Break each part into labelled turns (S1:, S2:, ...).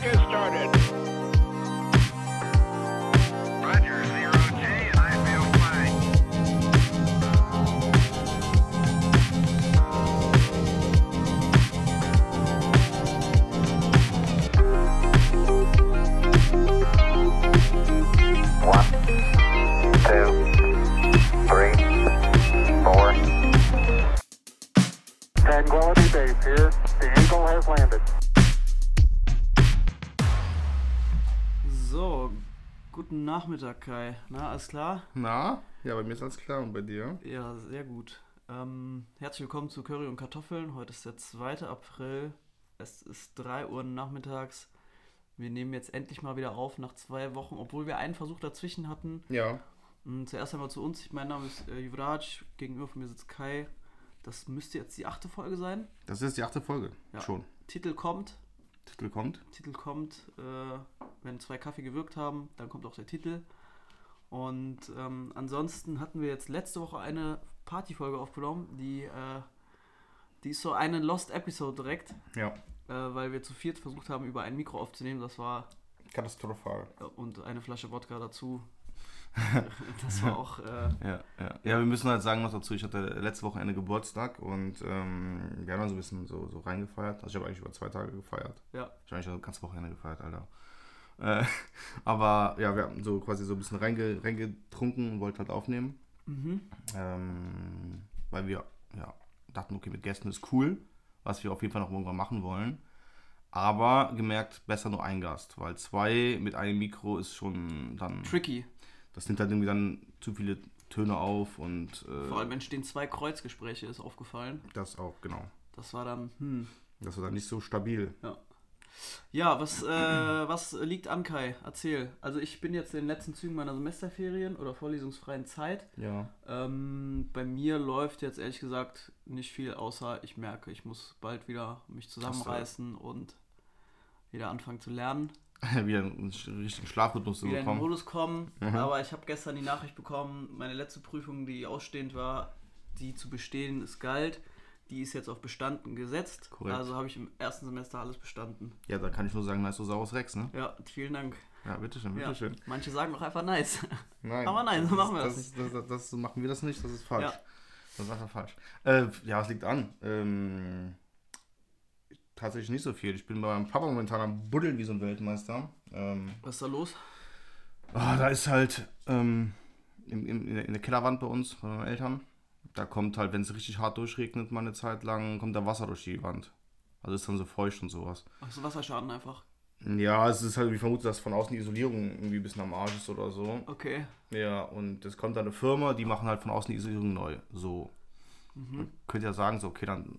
S1: motherfuckers. Nachmittag, Kai. Na, alles klar?
S2: Na? Ja, bei mir ist alles klar und bei dir?
S1: Ja, sehr gut. Ähm, herzlich willkommen zu Curry und Kartoffeln. Heute ist der 2. April. Es ist 3 Uhr nachmittags. Wir nehmen jetzt endlich mal wieder auf nach zwei Wochen, obwohl wir einen Versuch dazwischen hatten.
S2: Ja.
S1: Mm, Zuerst einmal zu uns. Mein Name ist äh, Yuvraj. Gegenüber von mir sitzt Kai. Das müsste jetzt die achte Folge sein.
S2: Das ist die achte Folge.
S1: Ja.
S2: Schon.
S1: Titel kommt.
S2: Titel kommt.
S1: Titel kommt, äh, wenn zwei Kaffee gewirkt haben, dann kommt auch der Titel. Und ähm, ansonsten hatten wir jetzt letzte Woche eine Partyfolge aufgenommen, die, äh, die ist so eine Lost Episode direkt,
S2: Ja.
S1: äh, weil wir zu viert versucht haben, über ein Mikro aufzunehmen. Das war
S2: Katastrophal.
S1: und eine Flasche Wodka dazu. das war auch äh,
S2: Ja, ja. Ja, wir müssen halt sagen noch dazu, ich hatte letzte Woche Ende Geburtstag und ähm, wir haben dann so ein bisschen so, so reingefeiert. Also ich habe eigentlich über zwei Tage gefeiert.
S1: ja
S2: Ich habe eigentlich das ganze Wochenende gefeiert, Alter. Äh, aber ja, wir haben so quasi so ein bisschen reinge, reingetrunken und wollten halt aufnehmen.
S1: mhm.
S2: Ähm, weil wir ja, dachten, okay, mit Gästen ist cool, was wir auf jeden Fall noch irgendwann machen wollen. Aber gemerkt, besser nur ein Gast, weil zwei mit einem Mikro ist schon dann.
S1: tricky.
S2: Das nimmt halt irgendwie dann zu viele Töne auf und äh,
S1: Vor allem entstehen zwei Kreuzgespräche, ist aufgefallen.
S2: das auch, genau.
S1: Das war dann, hm.
S2: Das war dann nicht so stabil.
S1: Ja, was, äh, was liegt an, Kai? Erzähl. Also ich bin jetzt in den letzten Zügen meiner Semesterferien oder vorlesungsfreien Zeit.
S2: Ja.
S1: Ähm, bei mir läuft jetzt ehrlich gesagt nicht viel, außer ich merke, ich muss bald wieder mich zusammenreißen und wieder anfangen zu lernen.
S2: Wieder einen richtigen Schlafrhythmus zu
S1: Wieder in den
S2: bekommen.
S1: Modus kommen.
S2: Mhm.
S1: Aber ich habe gestern die Nachricht bekommen, meine letzte Prüfung, die ausstehend war, die zu bestehen ist galt. Die ist jetzt auf bestanden gesetzt.
S2: Korrekt.
S1: Also habe ich im ersten Semester alles bestanden.
S2: Ja, da kann ich nur sagen, nice, so saures Rex, ne?
S1: Ja, vielen Dank.
S2: Ja, bitteschön,
S1: Ja.
S2: bitteschön.
S1: Manche sagen doch einfach nice.
S2: Nein.
S1: Aber nein, so
S2: das
S1: machen wir das
S2: das, das, das, so machen wir das nicht, das ist falsch.
S1: Ja.
S2: Das ist einfach falsch. Äh, ja, es liegt an. Ähm, tatsächlich nicht so viel. Ich bin bei meinem Papa momentan am Buddeln wie so ein Weltmeister. Ähm,
S1: Was ist da los?
S2: ah, da ist halt ähm, im, im, in der- Kellerwand bei uns, bei meinen Eltern, da kommt halt, wenn es richtig hart durchregnet, mal eine Zeit lang, kommt da Wasser durch die Wand. Also ist dann so feucht und sowas.
S1: Ach so, Wasserschaden einfach.
S2: Ja, es ist halt, ich vermute, dass von außen die Isolierung irgendwie ein bisschen am Arsch ist oder so.
S1: Okay.
S2: Ja, und es kommt dann eine Firma, die machen halt von außen die Isolierung neu. So. Man könnte ja sagen, so, okay, dann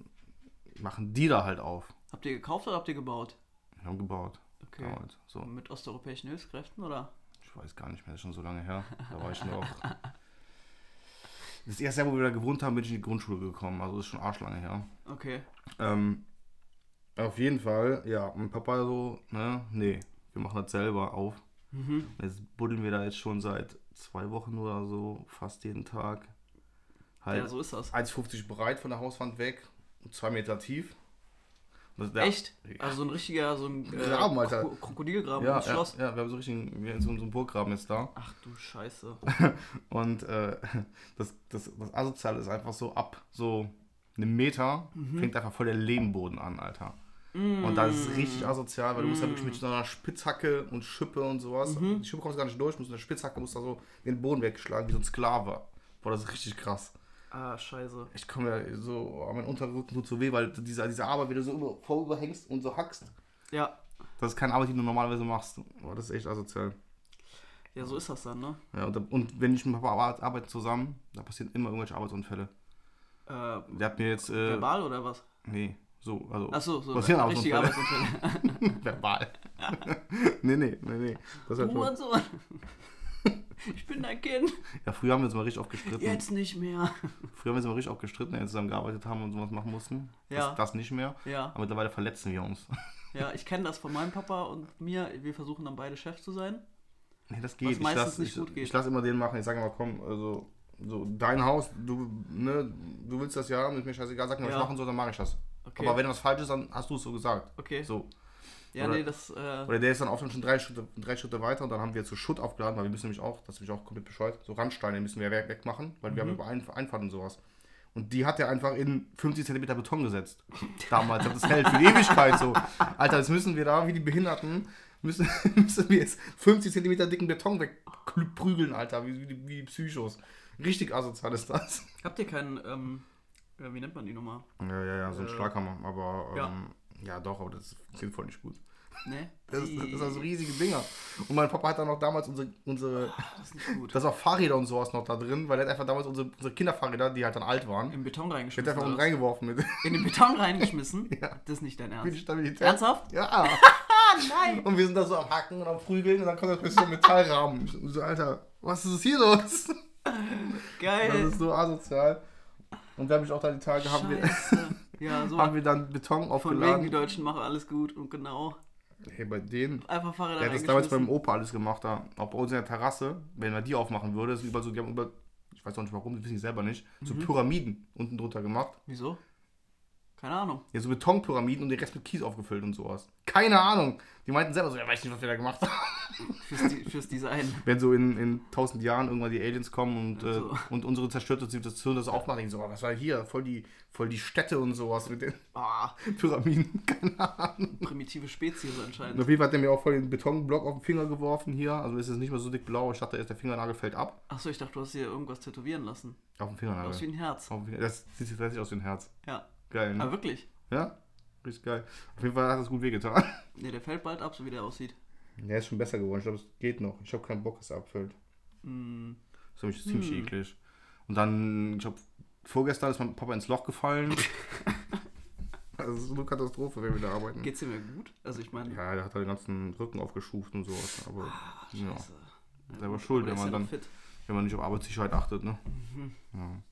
S2: machen die da halt auf.
S1: Habt ihr gekauft oder habt ihr gebaut?
S2: Wir haben gebaut.
S1: Okay.
S2: Damals. So.
S1: Mit osteuropäischen Hilfskräften oder?
S2: Ich weiß gar nicht mehr, das ist schon so lange her. Da war ich noch. Das erste Jahr, wo wir da gewohnt haben, bin ich in die Grundschule gekommen. Also das ist schon arschlange her.
S1: Okay.
S2: Ähm, auf jeden Fall, ja, mein Papa so, ne, nee, wir machen das selber auf.
S1: Mhm.
S2: Jetzt buddeln wir da jetzt schon seit zwei Wochen oder so, fast jeden Tag. Halt
S1: Ja, so ist das.
S2: 1,50 breit von der Hauswand weg 2 Meter tief. Der-
S1: Echt?
S2: Ja.
S1: Also so ein richtiger, so ein äh,
S2: Graben, Alter.
S1: Kro- Krokodilgraben
S2: ja, ja,
S1: Schloss.
S2: ja, wir haben so richtig wir haben so, so einen Burggraben jetzt da.
S1: Ach du Scheiße.
S2: Und äh, das, das, das Asozial ist einfach so ab so einem Meter
S1: Mhm.
S2: fängt einfach voll der Lehmboden an, Alter. Und das ist richtig asozial, weil du musst ja wirklich mit so einer Spitzhacke und Schippe und sowas.
S1: Mhm.
S2: Die Schippe kommst gar nicht durch, musst mit der Spitzhacke musst da so den Boden wegschlagen, wie so ein Sklave. Boah, das ist richtig krass.
S1: Ah, scheiße.
S2: Ich komme ja so, oh, mein Unterrücken tut so weh, weil dieser, diese Arbeit, wie du so über, vorüberhängst und so hackst,
S1: Ja,
S2: das ist keine Arbeit, die du normalerweise machst. Boah, das ist echt asozial.
S1: ja, so ist das dann, ne?
S2: Ja, und, und wenn ich mit Papa ar- arbeite zusammen, da passieren immer irgendwelche Arbeitsunfälle.
S1: Äh,
S2: Der hat mir jetzt, äh,
S1: verbal oder was?
S2: nee, so, also,
S1: Achso, so
S2: passieren
S1: richtige
S2: Arbeitsunfälle.
S1: Arbeitsunfälle.
S2: verbal. nee, nee, nee, nee. Das halt
S1: so. Ich bin dein Kind.
S2: Ja, früher haben wir uns mal richtig oft gestritten.
S1: Jetzt nicht mehr.
S2: Früher haben wir uns mal richtig oft gestritten, wenn wir zusammen gearbeitet haben und sowas machen mussten.
S1: Ja.
S2: Das, das nicht mehr.
S1: Ja,
S2: Aber mittlerweile verletzen wir uns.
S1: ja, ich kenne das von meinem Papa und mir. Wir versuchen dann beide Chef zu sein.
S2: Nee, das geht.
S1: Was meistens
S2: lass,
S1: nicht
S2: ich,
S1: gut geht.
S2: Ich lasse immer den machen. Ich sage immer, komm, also, so, dein Haus, du, ne, du willst das ja, ist mir scheißegal, sag mir, was ich machen soll, dann mache ich das.
S1: Okay.
S2: Aber wenn was falsch ist, dann hast du es so gesagt.
S1: Okay.
S2: So.
S1: Ja,
S2: Oder-
S1: nee, das. Äh,
S2: Oder der ist dann auch schon drei Schritte, drei Schritte weiter und dann haben wir zu Schutt aufgeladen, weil wir müssen nämlich auch, das ist nämlich auch komplett bescheuert, so Randsteine müssen wir weg- wegmachen, weil wir haben über Ein- Einfahrt und sowas. Und die hat er einfach in 50 cm Beton gesetzt. Damals. Das hält für die Ewigkeit so. Alter, jetzt müssen wir da, wie die Behinderten, müssen, müssen wir jetzt 50 cm dicken Beton wegprügeln, Alter, wie, wie, wie die Psychos. Richtig asozial ist das.
S1: habt ihr keinen, ähm, äh, wie nennt man die nochmal?
S2: Ja, ja, ja, so ein
S1: Äh,
S2: Schlaghammer. Aber ähm, ja. Doch, aber das funktioniert voll nicht gut.
S1: Ne?
S2: Das, das, das sind so riesige Dinger. Und mein Papa hat dann auch damals unsere, unsere
S1: Das ist nicht gut.
S2: da ist auch Fahrräder und sowas noch da drin, weil er hat einfach damals unsere, unsere Kinderfahrräder, die halt dann alt waren,
S1: Im Beton reingeschmissen.
S2: einfach unten
S1: oder was?
S2: reingeworfen mit
S1: In den Beton reingeschmissen?
S2: Ja.
S1: Das ist nicht dein
S2: für die
S1: Ernst.
S2: Stabilität.
S1: Ernsthaft?
S2: Ja.
S1: Ah, nein!
S2: Und wir sind da so am Hacken und am Prügeln und dann kommt das bis zum Metallrahmen. Ich so, Alter, was ist hier los? Das
S1: Geil!
S2: ist so asozial. Und da habe ich auch da die Tage, haben wir.
S1: Ja, so
S2: haben wir dann Beton
S1: von wegen, die
S2: aufgeladen.
S1: Deutschen machen alles gut und genau.
S2: Hey, bei denen,
S1: Einfach Fahrräder
S2: der hat das damals beim. Opa alles gemacht, da, auch bei uns in der Terrasse, wenn man die aufmachen würde, ist überall so, die haben über, ich weiß auch nicht warum, das wissen die selber nicht, so
S1: Mhm.
S2: Pyramiden unten drunter gemacht.
S1: Wieso? Keine Ahnung.
S2: Ja, so Betonpyramiden und den Rest mit Kies aufgefüllt und sowas. Keine Ahnung. Die meinten selber so, ja, weiß nicht, was wir da gemacht haben.
S1: Fürs, fürs Design.
S2: Wenn so in, in tausend Jahren irgendwann die Aliens kommen und, äh,
S1: So.
S2: und unsere zerstörte Zivilisation das aufmachen, so, was war hier? Voll die, voll die Städte und sowas mit den
S1: Ah,
S2: Pyramiden. Keine Ahnung.
S1: primitive Spezies
S2: Und
S1: anscheinend.
S2: auf jeden Fall hat er mir auch voll den Betonblock auf den Finger geworfen hier. Also ist es nicht mehr so dick blau. Ich dachte erst, der Fingernagel fällt ab.
S1: Achso, ich dachte, du hast hier irgendwas tätowieren lassen.
S2: Auf dem Fingernagel.
S1: Aus wie ein Herz.
S2: Das sieht tatsächlich aus wie ein Herz.
S1: Ja.
S2: Geil, ne?
S1: Aber wirklich.
S2: Ja? Richtig geil. Auf jeden Fall hat das gut wehgetan.
S1: Ne, der fällt bald ab, so wie der aussieht.
S2: Der ist schon besser geworden. Ich glaube, es geht noch. Ich habe keinen Bock, dass er abfällt.
S1: Hm.
S2: Das ist nämlich ziemlich
S1: Hm.
S2: eklig. Und dann, ich glaube, vorgestern ist mein Papa ins Loch gefallen. das ist so eine Katastrophe, wenn wir da arbeiten.
S1: Geht's dir mir gut? Also ich meine,
S2: Ja, der hat halt den ganzen Rücken aufgeschuft und sowas. Aber ja,
S1: scheiße.
S2: selber schuld, wenn man
S1: ja
S2: dann,
S1: fit.
S2: wenn man nicht auf Arbeitssicherheit achtet, ne?
S1: Mhm.
S2: Ja.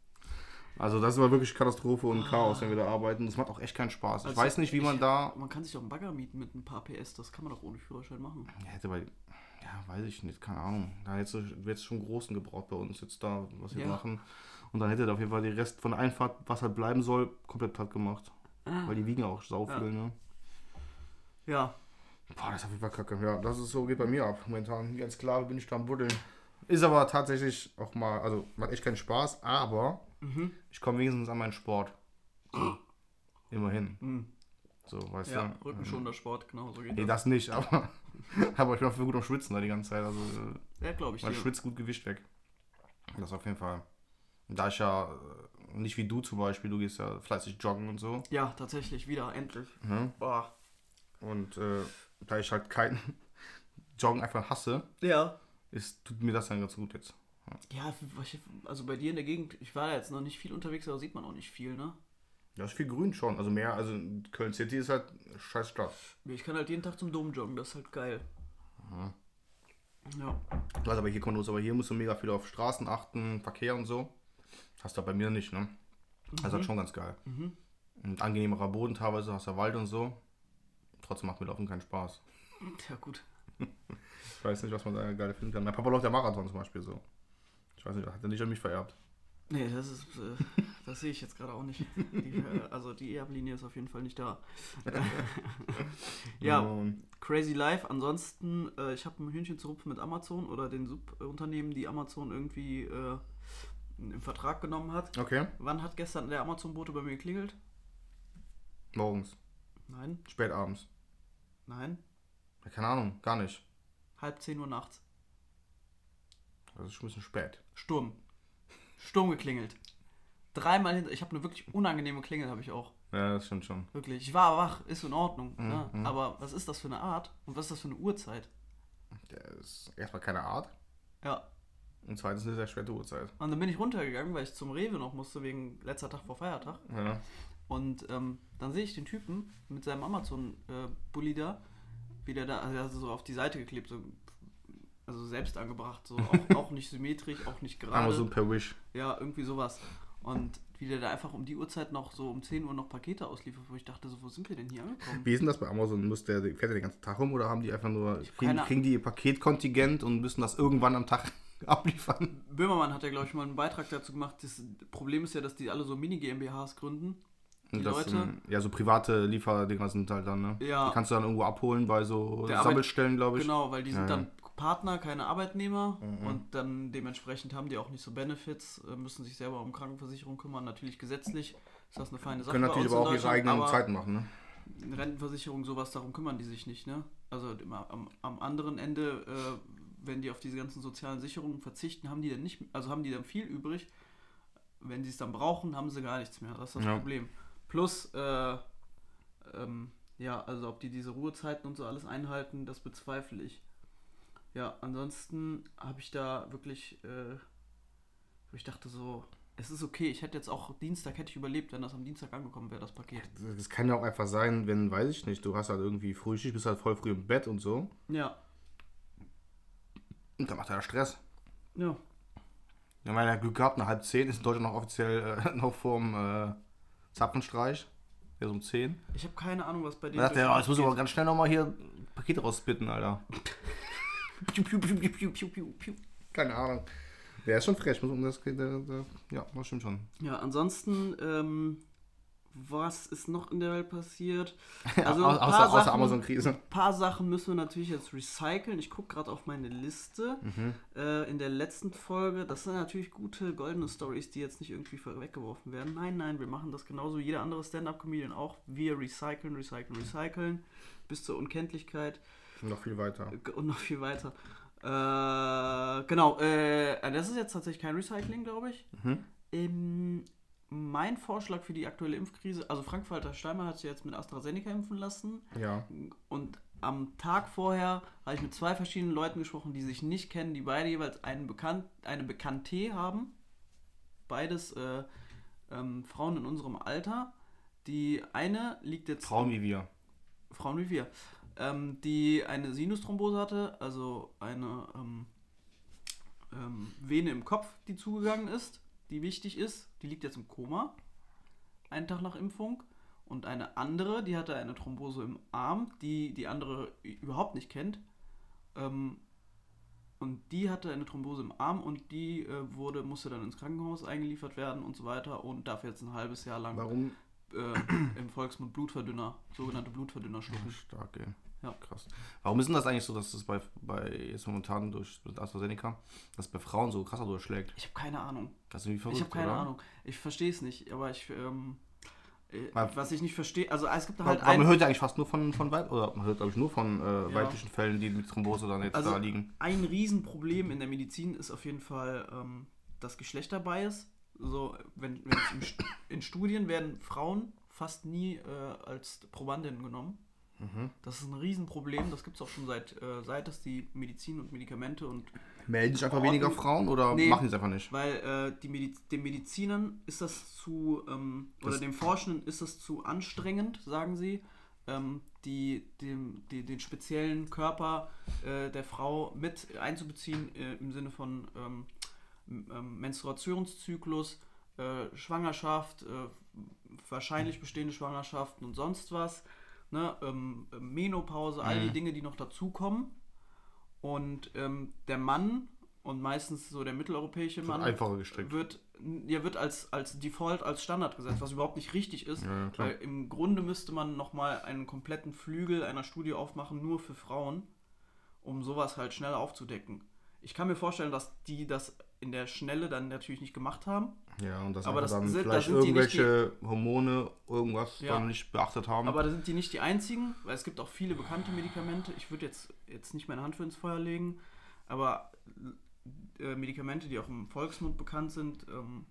S2: Also das war wirklich Katastrophe und Chaos, wenn wir da arbeiten. Das macht auch echt keinen Spaß. Ich
S1: Also,
S2: weiß nicht, wie man
S1: ich-
S2: da.
S1: Man kann sich doch einen Bagger mieten mit ein paar PS, das kann man doch ohne Führerschein machen.
S2: Ja, hätte bei. Ja, weiß ich nicht, keine Ahnung. Da hätte es schon großen gebraucht bei uns jetzt da, was wir
S1: Ja.
S2: machen. Und dann hätte er auf jeden Fall den Rest von der Einfahrt, was halt bleiben soll, komplett platt gemacht. Weil die wiegen auch sau
S1: Ja.
S2: viel, ne?
S1: Ja,
S2: Boah, das ist auf jeden Fall kacke. Ja, das ist so, geht bei mir ab. Momentan, ein Sklave bin ich da am Buddeln. Ist aber tatsächlich auch mal, also macht echt keinen Spaß, aber
S1: Mhm.
S2: ich komme wenigstens an meinen Sport. Immerhin.
S1: Mhm.
S2: So, weißt
S1: ja,
S2: du?
S1: rückenschonender Sport, genau so geht
S2: Nee,
S1: das.
S2: das nicht, aber, aber ich bin auch gut am Schwitzen da die ganze Zeit. Also, äh,
S1: Ja, glaube ich
S2: man schwitzt gut Gewicht weg. Das auf jeden Fall. Da ich ja äh, nicht wie du zum Beispiel, du gehst ja fleißig joggen und so.
S1: Ja, tatsächlich, wieder, endlich.
S2: Ne?
S1: Boah.
S2: Und äh, da ich halt kein Joggen einfach hasse,
S1: Ja.
S2: ist, tut mir das dann ganz gut jetzt.
S1: Ja, also bei dir in der Gegend, ich war jetzt noch nicht viel unterwegs, aber sieht man auch nicht viel, ne?
S2: Ja, ist viel grün schon. Also mehr, also Köln City ist halt scheiß Stadt.
S1: Ich kann halt jeden Tag zum Dom joggen, das ist halt geil. Ja.
S2: Du hast aber hier kommt los, aber hier musst du mega viel auf Straßen achten, Verkehr und so. Hast du bei mir nicht, ne? Das ist halt schon ganz geil.
S1: Mhm.
S2: Und angenehmerer Boden teilweise, hast du Wald und so. Trotzdem macht mir Laufen keinen Spaß.
S1: Ja, gut.
S2: Ich weiß nicht, was man da geil finden kann. Mein Papa läuft ja Marathon zum Beispiel so. Ich weiß nicht, hat er nicht an mich vererbt.
S1: Nee, das ist, äh, das sehe ich jetzt gerade auch nicht. Die, äh, also die Erblinie ist auf jeden Fall nicht da. ja,
S2: Und
S1: crazy life. Ansonsten, äh, ich habe ein Hühnchen zu rupfen mit Amazon oder den Subunternehmen, die Amazon irgendwie äh, im Vertrag genommen hat.
S2: okay,
S1: Wann hat gestern der Amazon-Bote bei mir geklingelt?
S2: morgens,
S1: Nein,
S2: spät abends.
S1: nein,
S2: keine Ahnung, gar nicht.
S1: halb 10 Uhr nachts.
S2: Das ist schon ein bisschen spät.
S1: Sturm. Sturm geklingelt. Dreimal hinter. Ich habe eine wirklich unangenehme Klingel, habe ich auch.
S2: Ja, das stimmt schon.
S1: Wirklich. Ich war wach, ist in Ordnung.
S2: Mhm,
S1: ne?
S2: mhm.
S1: Aber was ist das für eine Art? Und was ist das für eine Uhrzeit?
S2: Der ist erstmal keine Art.
S1: Ja.
S2: Und zweitens eine sehr späte Uhrzeit.
S1: Und dann bin ich runtergegangen, weil ich zum Rewe noch musste, wegen letzter Tag vor Feiertag.
S2: Ja.
S1: Und ähm, dann sehe ich den Typen mit seinem Amazon-Bulli da, wie der da, also der hat so auf die Seite geklebt, so, also selbst angebracht, so auch, auch nicht symmetrisch, auch nicht gerade.
S2: Amazon per Wish.
S1: Ja, irgendwie sowas. Und wie der da einfach um die Uhrzeit noch so um 10 Uhr noch Pakete ausliefert, wo ich dachte, so, wo sind wir denn hier angekommen?
S2: Wie ist denn das bei Amazon? Muss der, fährt der den ganzen Tag rum oder haben die einfach nur, kriegen, kriegen die ihr Paketkontingent und müssen das irgendwann am Tag abliefern?
S1: Böhmermann hat ja, glaube ich, mal einen Beitrag dazu gemacht. Das Problem ist ja, dass die alle so Mini-GmbHs gründen Die
S2: Das,
S1: Leute,
S2: ähm, ja, so private Lieferdinger sind halt dann, ne?
S1: Ja.
S2: Die kannst du dann irgendwo abholen bei so Sammelstellen, glaube ich.
S1: genau, weil die sind
S2: ja.
S1: dann Partner, keine Arbeitnehmer
S2: Mhm.
S1: und dann dementsprechend haben die auch nicht so Benefits, äh, müssen sich selber um Krankenversicherung kümmern. Natürlich gesetzlich ist das eine feine Sache.
S2: Können natürlich aber auch ihre eigenen Zeiten machen, ne?
S1: Rentenversicherung, sowas, darum kümmern die sich nicht, ne? Also immer am, am anderen Ende, äh, wenn die auf diese ganzen sozialen Sicherungen verzichten, haben die dann nicht, also haben die dann viel übrig. Wenn sie es dann brauchen, haben sie gar nichts mehr. Das ist das
S2: Ja.
S1: Problem. Plus, äh, ähm, ja, also ob die diese Ruhezeiten und so alles einhalten, das bezweifle ich. Ja, ansonsten habe ich da wirklich, äh, wo ich dachte so, es ist okay, ich hätte jetzt auch Dienstag, hätte ich überlebt, wenn das am Dienstag angekommen wäre, das Paket.
S2: Das kann ja auch einfach sein, wenn, weiß ich nicht, du hast halt irgendwie Frühschicht, bist halt voll früh im Bett und so.
S1: Ja,
S2: Und dann macht er Stress.
S1: ja.
S2: Ja, meine, ja Glück gehabt, eine halb zehn ist in Deutschland noch offiziell äh, noch vorm äh, Zapfenstreich. Ja, so um 10.
S1: Ich habe keine Ahnung, was bei
S2: er,
S1: durch
S2: ja, jetzt muss ich aber ganz schnell nochmal hier Pakete rausbitten, Alter.
S1: Piu, piu, piu, piu, piu, piu, piu, piu.
S2: Keine Ahnung. Der ist schon frech, muss um das der, der, Ja, das stimmt schon.
S1: Ja, ansonsten, ähm, was ist noch in der Welt passiert?
S2: Also,
S1: ein
S2: außer
S1: paar
S2: außer Amazon-Krise.
S1: Ein paar Sachen müssen wir natürlich jetzt recyceln. Ich gucke gerade auf meine Liste.
S2: Mhm.
S1: Äh, in der letzten Folge, das sind natürlich gute goldene Stories, die jetzt nicht irgendwie weggeworfen werden. Nein, nein, wir machen das genauso. wie Jeder andere Stand-Up-Comedian auch. Wir recyceln, recyceln, recyceln. Bis zur Unkenntlichkeit.
S2: Noch viel weiter.
S1: und noch viel weiter. Äh, genau, äh, das ist jetzt tatsächlich kein Recycling, glaube ich.
S2: Mhm.
S1: Ähm, mein Vorschlag für die aktuelle Impfkrise, also Frank-Walter Steinmeier hat sich jetzt mit AstraZeneca impfen lassen
S2: Ja.
S1: und am Tag vorher habe ich mit zwei verschiedenen Leuten gesprochen, die sich nicht kennen, die beide jeweils einen Bekannt, eine Bekannte haben. Beides äh, ähm, Frauen in unserem Alter. Die eine liegt jetzt
S2: Frauen wie wir.
S1: Frauen wie wir, ähm, die eine Sinusthrombose hatte, also eine ähm, ähm, Vene im Kopf, die zugegangen ist, die wichtig ist. Die liegt jetzt im Koma, einen Tag nach Impfung. Und eine andere, die hatte eine Thrombose im Arm, die die andere überhaupt nicht kennt. Ähm, und die hatte eine Thrombose im Arm und die äh, wurde, musste dann ins Krankenhaus eingeliefert werden und so weiter und darf jetzt ein halbes Jahr lang
S2: Warum?
S1: äh, im Volksmund Blutverdünner, sogenannte Blutverdünner schlucken.
S2: Stark, ey.
S1: Ja.
S2: Krass. Warum ist denn das eigentlich so, dass das bei, bei jetzt momentan durch mit AstraZeneca, dass bei Frauen so krasser durchschlägt?
S1: Ich habe keine Ahnung.
S2: Das ist irgendwie verrückt,
S1: ich habe keine
S2: oder?
S1: Ahnung. Ich verstehe es nicht, aber ich, ähm, äh,
S2: Weil-
S1: was ich nicht verstehe, also es gibt halt
S2: weil man
S1: ein,
S2: hört ja eigentlich fast nur von, von Weib, oder man hört glaube ich nur von äh,
S1: Ja.
S2: weiblichen Fällen, die mit Thrombose dann jetzt
S1: Also-
S2: da liegen.
S1: ein Riesenproblem in der Medizin ist auf jeden Fall ähm, das Geschlechterbias. So, wenn, wenn es im St- in Studien werden Frauen fast nie äh, als Probandinnen genommen.
S2: Mhm.
S1: Das ist ein Riesenproblem. Das gibt es auch schon seit, äh, seit es die Medizin und Medikamente und
S2: Melden sich einfach
S1: Ordnung-
S2: weniger Frauen oder
S1: Nee.
S2: machen es einfach nicht?
S1: Weil äh, die Mediz den Medizinern ist das zu, ähm, oder
S2: Das-
S1: dem Forschenden ist das zu anstrengend, sagen sie, ähm, die, dem, die, den speziellen Körper äh, der Frau mit einzubeziehen äh, im Sinne von ähm, ähm, Menstruationszyklus, äh, Schwangerschaft, äh, wahrscheinlich bestehende Schwangerschaften und sonst was, ne, ähm, Menopause, all die
S2: Mhm.
S1: Dinge, die noch dazukommen. Und ähm, der Mann und meistens so der mitteleuropäische Mann
S2: Einfacher gestrickt.
S1: wird, ja, wird als, als Default, als Standard gesetzt, was überhaupt nicht richtig ist.
S2: Ja,
S1: weil im Grunde müsste man nochmal einen kompletten Flügel einer Studie aufmachen, nur für Frauen, um sowas halt schnell aufzudecken. Ich kann mir vorstellen, dass die das in der Schnelle dann natürlich nicht gemacht haben.
S2: Ja, und dass
S1: Aber das
S2: dann
S1: sind-
S2: vielleicht
S1: sind die
S2: irgendwelche Hormone, irgendwas
S1: Ja.
S2: dann nicht beachtet haben.
S1: Aber da sind die nicht die einzigen, weil es gibt auch viele bekannte Medikamente. Ich würde jetzt, jetzt nicht meine Hand für ins Feuer legen, aber äh, Medikamente, die auch im Volksmund bekannt sind, ähm,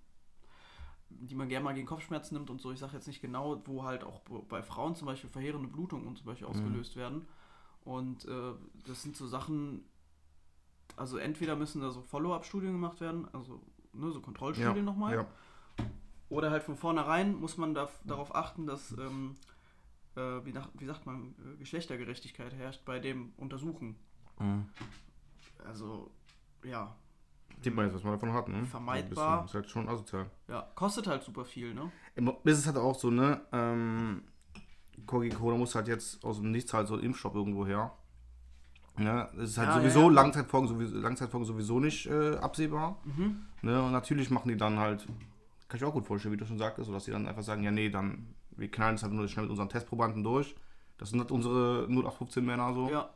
S1: die man gerne mal gegen Kopfschmerzen nimmt und so. Ich sage jetzt nicht genau, wo halt auch bei Frauen zum Beispiel verheerende Blutungen und zum Beispiel ausgelöst werden. Und äh, das sind so Sachen, also entweder müssen da so Follow-up-Studien gemacht werden, also ne, so Kontrollstudien nochmal.
S2: Ja.
S1: Oder halt von vornherein muss man da, darauf achten, dass, ähm, äh, wie, nach, wie sagt man, äh, Geschlechtergerechtigkeit herrscht bei dem Untersuchen.
S2: Mhm.
S1: Also, ja,
S2: Sieht man jetzt, was man davon hat, ne?
S1: Vermeidbar.
S2: Ist halt schon asozial.
S1: ja, kostet halt super viel, ne?
S2: Im ist es halt auch so, ne? Ähm, Corona muss halt jetzt aus dem Nichts halt so ein Impfstoff irgendwo her. Ne? Es ist halt
S1: Ja, ja,
S2: sowieso
S1: ja.
S2: Langzeitfolgen sowieso, Langzeitfolgen sowieso nicht äh, absehbar.
S1: Mhm.
S2: Ne? Und natürlich machen die dann halt, kann ich auch gut vorstellen, wie du schon sagtest, dass die dann einfach sagen, ja nee, dann Wir knallen es halt nur schnell mit unseren Testprobanden durch. Das sind halt unsere 0815 Männer so.
S1: Ja,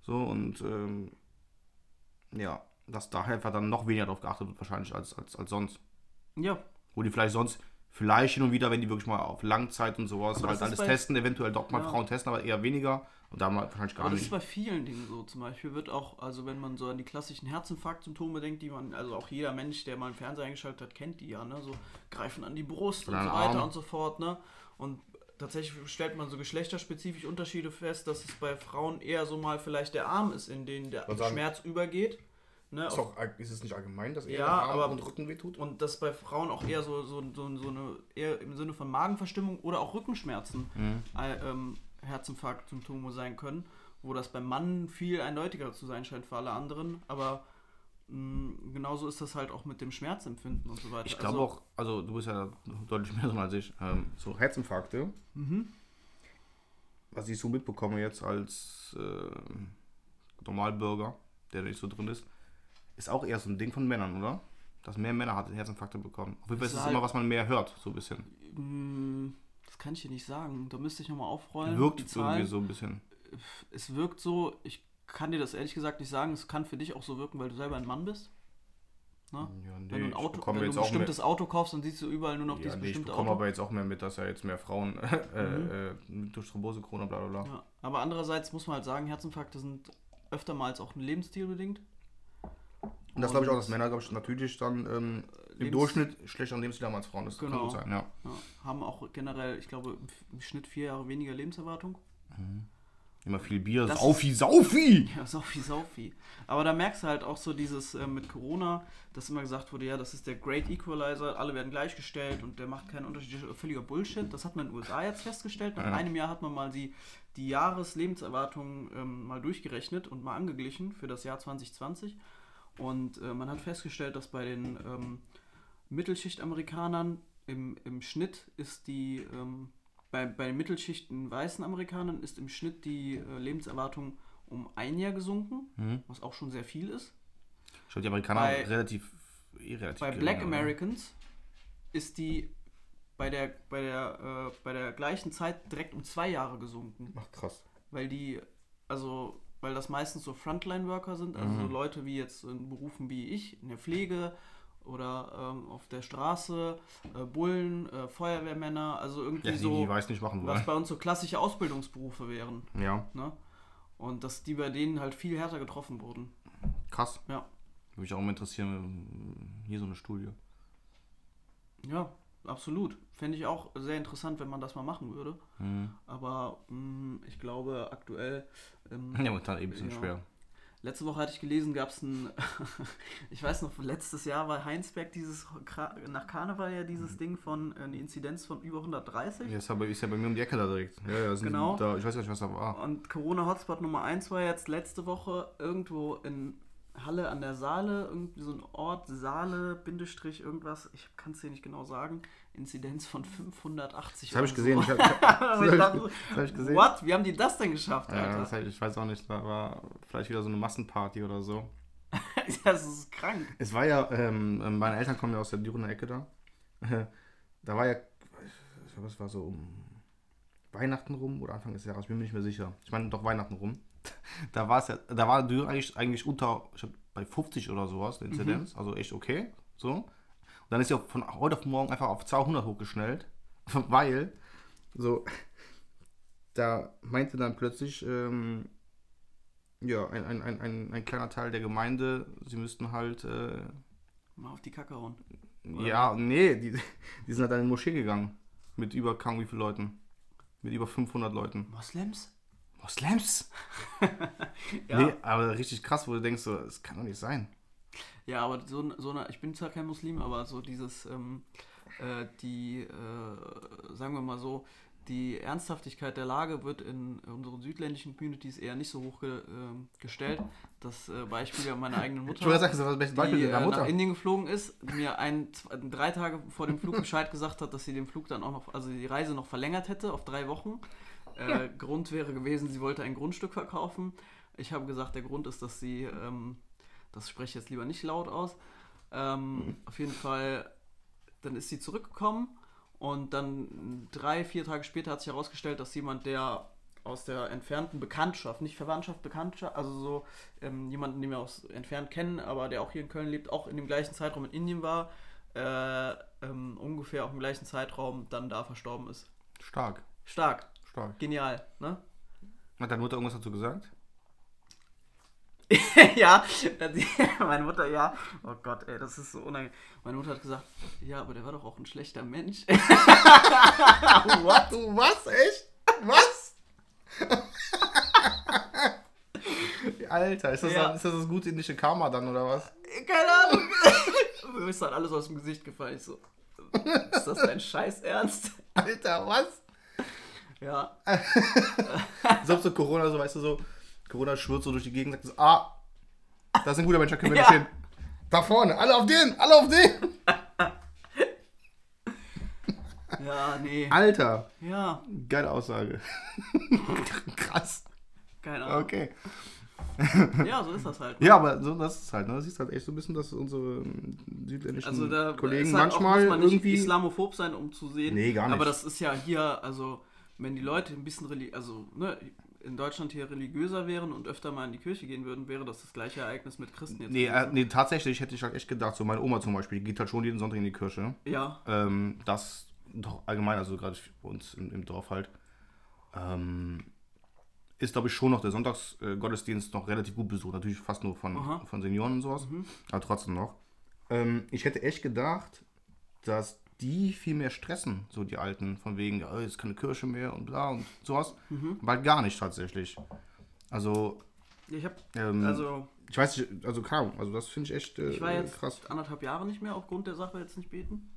S2: So und ähm, ja, dass da einfach dann noch weniger drauf geachtet wird wahrscheinlich als, als, als sonst.
S1: ja,
S2: Wo die vielleicht sonst, vielleicht hin und wieder, wenn die wirklich mal auf Langzeit und sowas, halt
S1: das
S2: alles testen, eventuell doch mal
S1: Ja.
S2: Frauen testen, aber eher weniger. Und da mal wahrscheinlich gar
S1: Aber das ist
S2: nicht.
S1: bei vielen Dingen so. Zum Beispiel wird auch, also wenn man so an die klassischen Herzinfarktsymptome denkt, die man, also auch jeder Mensch, der mal einen Fernseher eingeschaltet hat, kennt die ja, ne? So greifen an die Brust
S2: Oder
S1: und so weiter
S2: Arm.
S1: und so fort, ne? Und tatsächlich stellt man so geschlechterspezifisch Unterschiede fest, dass es bei Frauen eher so mal vielleicht der Arm ist, in den der
S2: sagen-
S1: Schmerz übergeht. Ne?
S2: Ist, auch, ist es nicht allgemein, dass eher
S1: Ja,
S2: der Arm
S1: aber-
S2: und Rücken wehtut?
S1: Und dass bei Frauen auch eher so, so, so, so eine, eher im Sinne von Magenverstimmung oder auch Rückenschmerzen
S2: Mhm.
S1: äh, ähm, Herzinfarkt-Symptome sein können, wo das beim Mann viel eindeutiger zu sein scheint für alle anderen, aber mh, genauso ist das halt auch mit dem Schmerzempfinden und so weiter.
S2: Ich glaube
S1: also,
S2: auch, also du bist ja deutlich mehr drin als ich, ähm, so Herzinfarkte,
S1: Mhm.
S2: was ich so mitbekomme jetzt als äh, Normalbürger, der nicht so drin ist, ist auch eher so ein Ding von Männern, oder? Dass mehr Männer hat Herzinfarkte bekommen. Auf jeden Fall ist es
S1: halt-
S2: immer, was man mehr hört, so ein bisschen.
S1: Das kann ich dir nicht sagen. Da müsste ich nochmal aufrollen.
S2: Wirkt
S1: die
S2: irgendwie so ein bisschen.
S1: Es wirkt so, ich kann dir das ehrlich gesagt nicht sagen, es kann für dich auch so wirken, weil du selber ein Mann bist. Ne?
S2: Ja, nee,
S1: Wenn du ein,
S2: ich
S1: Auto, wenn du ein bestimmtes Auto kaufst, dann siehst du überall nur noch
S2: ja,
S1: dieses
S2: nee, ich
S1: bestimmte
S2: bekomme
S1: Auto.
S2: aber jetzt auch mehr mit, dass ja jetzt mehr Frauen äh, äh, durch Thrombose, Corona, bla bla bla.
S1: Ja, aber andererseits muss man halt sagen, Herzinfarkte sind öftermals auch ein Lebensstil bedingt.
S2: Und das glaube ich auch, dass Männer, glaube ich, natürlich dann ähm, im
S1: Lebens-
S2: Durchschnitt schlechteren Lebensstil haben als Frauen. Das kann
S1: Genau.
S2: gut sein, ja.
S1: Ja, haben auch generell, ich glaube, im im Schnitt vier Jahre weniger Lebenserwartung.
S2: Immer viel Bier,
S1: Das-
S2: Saufi, Saufi!
S1: Ja, Saufi, Saufi. Aber da merkst du halt auch so dieses äh, mit Corona, dass immer gesagt wurde, ja, das ist der Great Equalizer, alle werden gleichgestellt und der macht keinen Unterschied. Völliger Bullshit. Das hat man in den USA jetzt festgestellt. Nach
S2: Ja.
S1: einem Jahr hat man mal die, die Jahreslebenserwartung ähm, mal durchgerechnet und mal angeglichen für das Jahr 2020. Und äh, man hat festgestellt, dass bei den ähm, Mittelschicht-Amerikanern im, im Schnitt ist die, ähm, bei, bei den Mittelschichten weißen Amerikanern ist im Schnitt die äh, Lebenserwartung um ein Jahr gesunken,
S2: Mhm.
S1: was auch schon sehr viel ist.
S2: Ich glaube, die Amerikaner
S1: Bei-
S2: relativ, eh relativ
S1: Bei
S2: gering,
S1: Black
S2: oder?
S1: Americans ist die bei der, bei, der, äh, bei der gleichen Zeit direkt um zwei Jahre gesunken.
S2: Ach, krass.
S1: Weil die, also, weil das meistens so Frontline-Worker sind, also so
S2: Mhm.
S1: Leute wie jetzt in Berufen wie ich, in der Pflege oder ähm, auf der Straße, äh, Bullen, äh, Feuerwehrmänner, also irgendwie
S2: Ja, die,
S1: so,
S2: die weiß nicht machen
S1: was
S2: wollen.
S1: bei uns so klassische Ausbildungsberufe wären.
S2: Ja,
S1: Ne? Und dass die bei denen halt viel härter getroffen wurden.
S2: krass.
S1: Ja.
S2: Würde mich auch mal interessieren, hier so eine Studie.
S1: Ja, absolut. Fände ich auch sehr interessant, wenn man das mal machen würde.
S2: Mhm.
S1: Aber mh, ich glaube aktuell. Ähm,
S2: Ja, momentan eh ein bisschen
S1: Ja.
S2: schwer.
S1: Letzte Woche hatte ich gelesen, gab es ein. ich weiß noch, letztes Jahr war Heinsberg dieses. Nach Karneval ja dieses
S2: Mhm.
S1: Ding von. äh, Eine Inzidenz von über 130.
S2: Ja, ist, aber, ist ja bei mir um die Ecke da direkt. Ja, ja, sind
S1: Genau.
S2: Da, ich weiß nicht, was da war.
S1: Und Corona-Hotspot Nummer 1 war jetzt letzte Woche irgendwo in Halle an der Saale, irgendwie so ein Ort, Saale, Bindestrich, irgendwas, ich kann es dir nicht genau sagen, Inzidenz von 580.
S2: Das habe ich gesehen.
S1: So.
S2: Ich hab,
S1: ich dachte,
S2: das hab ich gesehen.
S1: What? Wie haben die das denn geschafft,
S2: Ja,
S1: Alter?
S2: ich, weiß auch nicht, da war vielleicht wieder so eine Massenparty oder so.
S1: das ist krank.
S2: Es war ja, ähm, meine Eltern kommen ja aus der Dürener Ecke da. Da war ja, ich glaube, es war so um Weihnachten rum oder Anfang des Jahres, ich bin mir nicht mehr sicher. Ich meine doch Weihnachten rum. Da war es ja, da war Düren eigentlich, eigentlich unter, ich hab, bei 50 oder sowas, der Inzidenz, also echt okay. So. Und dann ist ja von heute auf morgen einfach auf 200 hochgeschnellt, weil, so, da meinte dann plötzlich, ähm, ja, ein, ein, ein, ein, ein kleiner Teil der Gemeinde, sie müssten halt, äh,
S1: Mal auf die Kacke hauen.
S2: ja, nee, die, die sind halt in die Moschee gegangen. Mit über kaum wie viele Leuten. Mit über 500 Leuten.
S1: Moslems?
S2: Moslems?
S1: Ja.
S2: Nee, aber richtig krass, wo du denkst, so, das kann doch nicht sein.
S1: Ja, aber so, so eine, ich bin zwar kein Muslim, aber so dieses, ähm, äh, die, äh, sagen wir mal so, die Ernsthaftigkeit der Lage wird in unseren südländischen Communities eher nicht so hoch ge, ähm, gestellt. Das äh, Beispiel ja meiner eigenen Mutter.
S2: Sagen, das das Beispiel
S1: die äh, nach
S2: Mutter.
S1: Indien geflogen ist, mir ein, zwei, drei Tage vor dem Flug Bescheid gesagt hat, dass sie den Flug dann auch noch, also die Reise noch verlängert hätte auf drei Wochen. Äh, Grund wäre gewesen, sie wollte ein Grundstück verkaufen. Ich habe gesagt, der Grund ist, dass sie, ähm, das spreche ich jetzt lieber nicht laut aus, ähm, auf jeden Fall, dann ist sie zurückgekommen Und dann drei, vier Tage später hat sich herausgestellt, dass jemand, der aus der entfernten Bekanntschaft, nicht Verwandtschaft, Bekanntschaft, also so ähm, jemanden, den wir aus entfernt kennen, aber der auch hier in Köln lebt, auch in dem gleichen Zeitraum in Indien war, äh, ähm, ungefähr auch im gleichen Zeitraum dann da verstorben ist.
S2: Stark,
S1: Stark,
S2: stark.
S1: genial, ne?
S2: Hat deine Mutter irgendwas dazu gesagt?
S1: ja, meine Mutter, ja. Oh Gott, ey, das ist so unangenehm. Meine Mutter hat gesagt, ja, aber der war doch auch ein schlechter Mensch.
S2: What? Du was? Echt? Was? Alter, ist das,
S1: Ja.
S2: dann, ist das das gute indische Karma dann oder was?
S1: Keine Ahnung. Mir ist dann alles aus dem Gesicht gefallen. Ich so, ist das dein Scheiß Ernst?
S2: Alter, was?
S1: Ja,
S2: So ob so Corona, so weißt du so, Corona schwirrt so durch die Gegend, sagt so, ah, da ist ein guter Mensch, da können wir
S1: Ja.
S2: nicht hin. Da vorne, alle auf den, alle auf den.
S1: ja, nee.
S2: Alter,
S1: Ja,
S2: geile Aussage. Krass,
S1: keine Ahnung.
S2: okay.
S1: Ja, so ist das halt.
S2: Ja, aber so, das ist halt, ne? Das ist halt echt so ein bisschen, dass unsere ähm, südländischen
S1: Also da
S2: Kollegen
S1: halt auch,
S2: manchmal
S1: muss man nicht
S2: irgendwie.
S1: islamophob sein, um zu sehen.
S2: Nee, gar nicht.
S1: Aber das ist ja hier, also wenn die Leute ein bisschen also ne, in Deutschland hier religiöser wären und öfter mal in die Kirche gehen würden, wäre das das gleiche Ereignis mit Christen jetzt.
S2: Nee, äh, nee, tatsächlich hätte ich halt echt gedacht, so meine Oma zum Beispiel, die geht halt schon jeden Sonntag in die Kirche.
S1: Ja,
S2: Ähm, das doch allgemein, also gerade bei uns im, im Dorf halt, ähm, ist glaube ich schon noch der Sonntagsgottesdienst Gottesdienst noch relativ gut besucht. Natürlich fast nur von,
S1: Aha. Mhm.
S2: von Senioren und sowas, aber trotzdem noch. Ähm, ich hätte echt gedacht, dass die viel mehr stressen, so die Alten, von wegen, ja, jetzt keine Kirche mehr und bla und sowas.
S1: Mhm.
S2: Halt gar nicht tatsächlich. Also,
S1: ich habe
S2: ähm,
S1: also
S2: ich weiß nicht, also kaum, also das finde ich echt äh,
S1: ich war jetzt
S2: krass.
S1: anderthalb Jahre nicht mehr aufgrund der Sache jetzt nicht beten.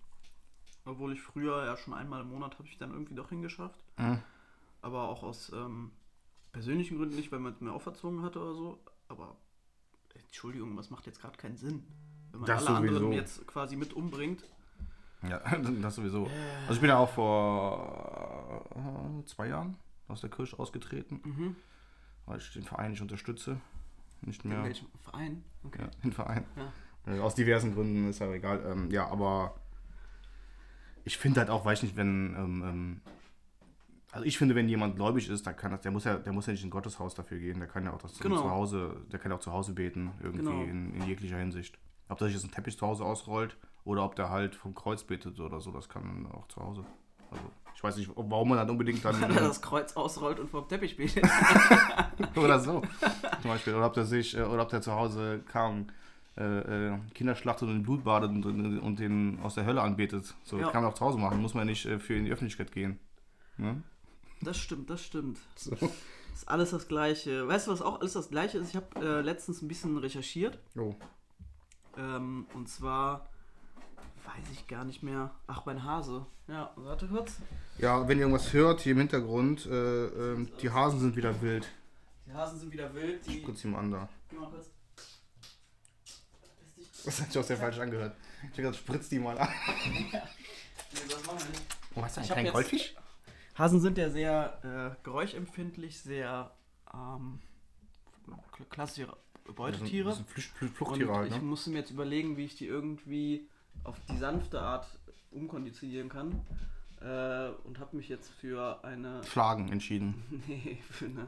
S1: Obwohl ich früher ja schon einmal im Monat habe ich dann irgendwie doch hingeschafft.
S2: Mhm.
S1: Aber auch aus ähm, persönlichen Gründen nicht, weil man es mir auferzogen hatte oder so. Aber Entschuldigung, was macht jetzt gerade keinen Sinn? Wenn man
S2: Das
S1: alle anderen
S2: sowieso.
S1: jetzt quasi mit umbringt.
S2: Ja, das sowieso. Also ich bin ja auch vor äh, zwei Jahren aus der Kirche ausgetreten,
S1: Mhm.
S2: weil ich den Verein nicht unterstütze. Nicht
S1: In
S2: mehr.
S1: welchem Verein? Okay.
S2: Ja, den Verein.
S1: Ja.
S2: Äh, aus diversen Gründen ist ja egal. Ähm, ja, aber ich finde halt auch, weiß ich nicht, wenn ähm, ähm, also ich finde, wenn jemand gläubig ist, dann kann das, der muss ja, der muss ja nicht in ein Gotteshaus dafür gehen, der kann ja auch das
S1: Genau.
S2: zu Hause, der kann ja auch zu Hause beten, irgendwie
S1: Genau.
S2: in, in jeglicher Hinsicht. Ob sich jetzt einen Teppich zu Hause ausrollt oder ob der halt vom Kreuz betet oder so, das kann auch zu Hause. Also ich weiß nicht, warum man dann unbedingt dann
S1: Weil er das Kreuz ausrollt und vom Teppich betet.
S2: oder so zum Beispiel oder ob der sich äh, oder ob der zu Hause kam äh, äh, Kinder schlachtet und in Blut badet und, und den aus der Hölle anbetet. So
S1: Ja.
S2: kann man auch zu Hause machen, muss man nicht äh, für in die Öffentlichkeit gehen. Ne?
S1: Das stimmt, das stimmt.
S2: So.
S1: Ist alles das Gleiche. Weißt du, was auch alles das Gleiche ist? Ich habe äh, letztens ein bisschen recherchiert.
S2: Jo.
S1: Ähm, und zwar weiß ich gar nicht mehr. Ach, mein Hase. Ja, warte kurz.
S2: Ja, wenn ihr irgendwas hört hier im Hintergrund, äh, ähm, die Hasen sind wieder wild.
S1: Die Hasen sind wieder wild. Die.
S2: Kurz ihm an da.
S1: Mal kurz.
S2: Das hat sich auch sehr falsch angehört. Ich hab gesagt, spritz die mal an.
S1: Nee, das machen wir nicht.
S2: Oh, hast du
S1: Ich hab
S2: keinen
S1: jetzt-
S2: Goldfisch?
S1: Hasen sind ja sehr äh, geräuschempfindlich, sehr ähm, kl- klassische Beutetiere.
S2: Das sind
S1: Und
S2: Fluchttiere halt,
S1: ich
S2: ne?
S1: musste mir jetzt überlegen, wie ich die irgendwie auf die sanfte Art umkonditionieren kann. Äh, und habe mich jetzt für eine,
S2: Schlagen entschieden.
S1: nee, für eine,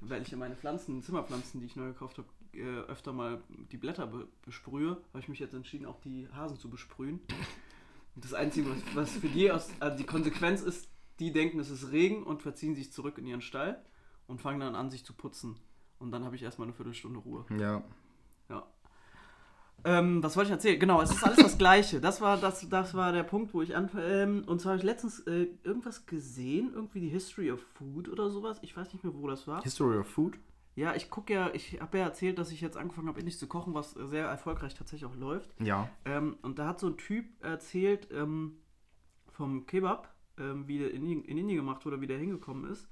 S1: weil ich ja meine Pflanzen, Zimmerpflanzen, die ich neu gekauft habe, äh, öfter mal die Blätter be besprühe, habe ich mich jetzt entschieden, auch die Hasen zu besprühen. Und das Einzige, was, was für die aus, also die Konsequenz ist, die denken, es ist Regen und verziehen sich zurück in ihren Stall und fangen dann an, sich zu putzen. Und dann habe ich erstmal eine Viertelstunde Ruhe.
S2: Ja.
S1: Ja. Ähm, was wollte ich erzählen? Genau, es ist alles das Gleiche. Das war, das, das war der Punkt, wo ich an. Ähm, und zwar habe ich letztens äh, irgendwas gesehen, irgendwie die History of Food oder sowas. Ich weiß nicht mehr, wo das war.
S2: History of Food?
S1: Ja, ich gucke ja, ich habe ja erzählt, dass ich jetzt angefangen habe, indisch zu kochen, was sehr erfolgreich tatsächlich auch läuft.
S2: Ja.
S1: Ähm, und da hat so ein Typ erzählt ähm, vom Kebab, ähm, wie der in, in Indien gemacht wurde, wie der hingekommen ist.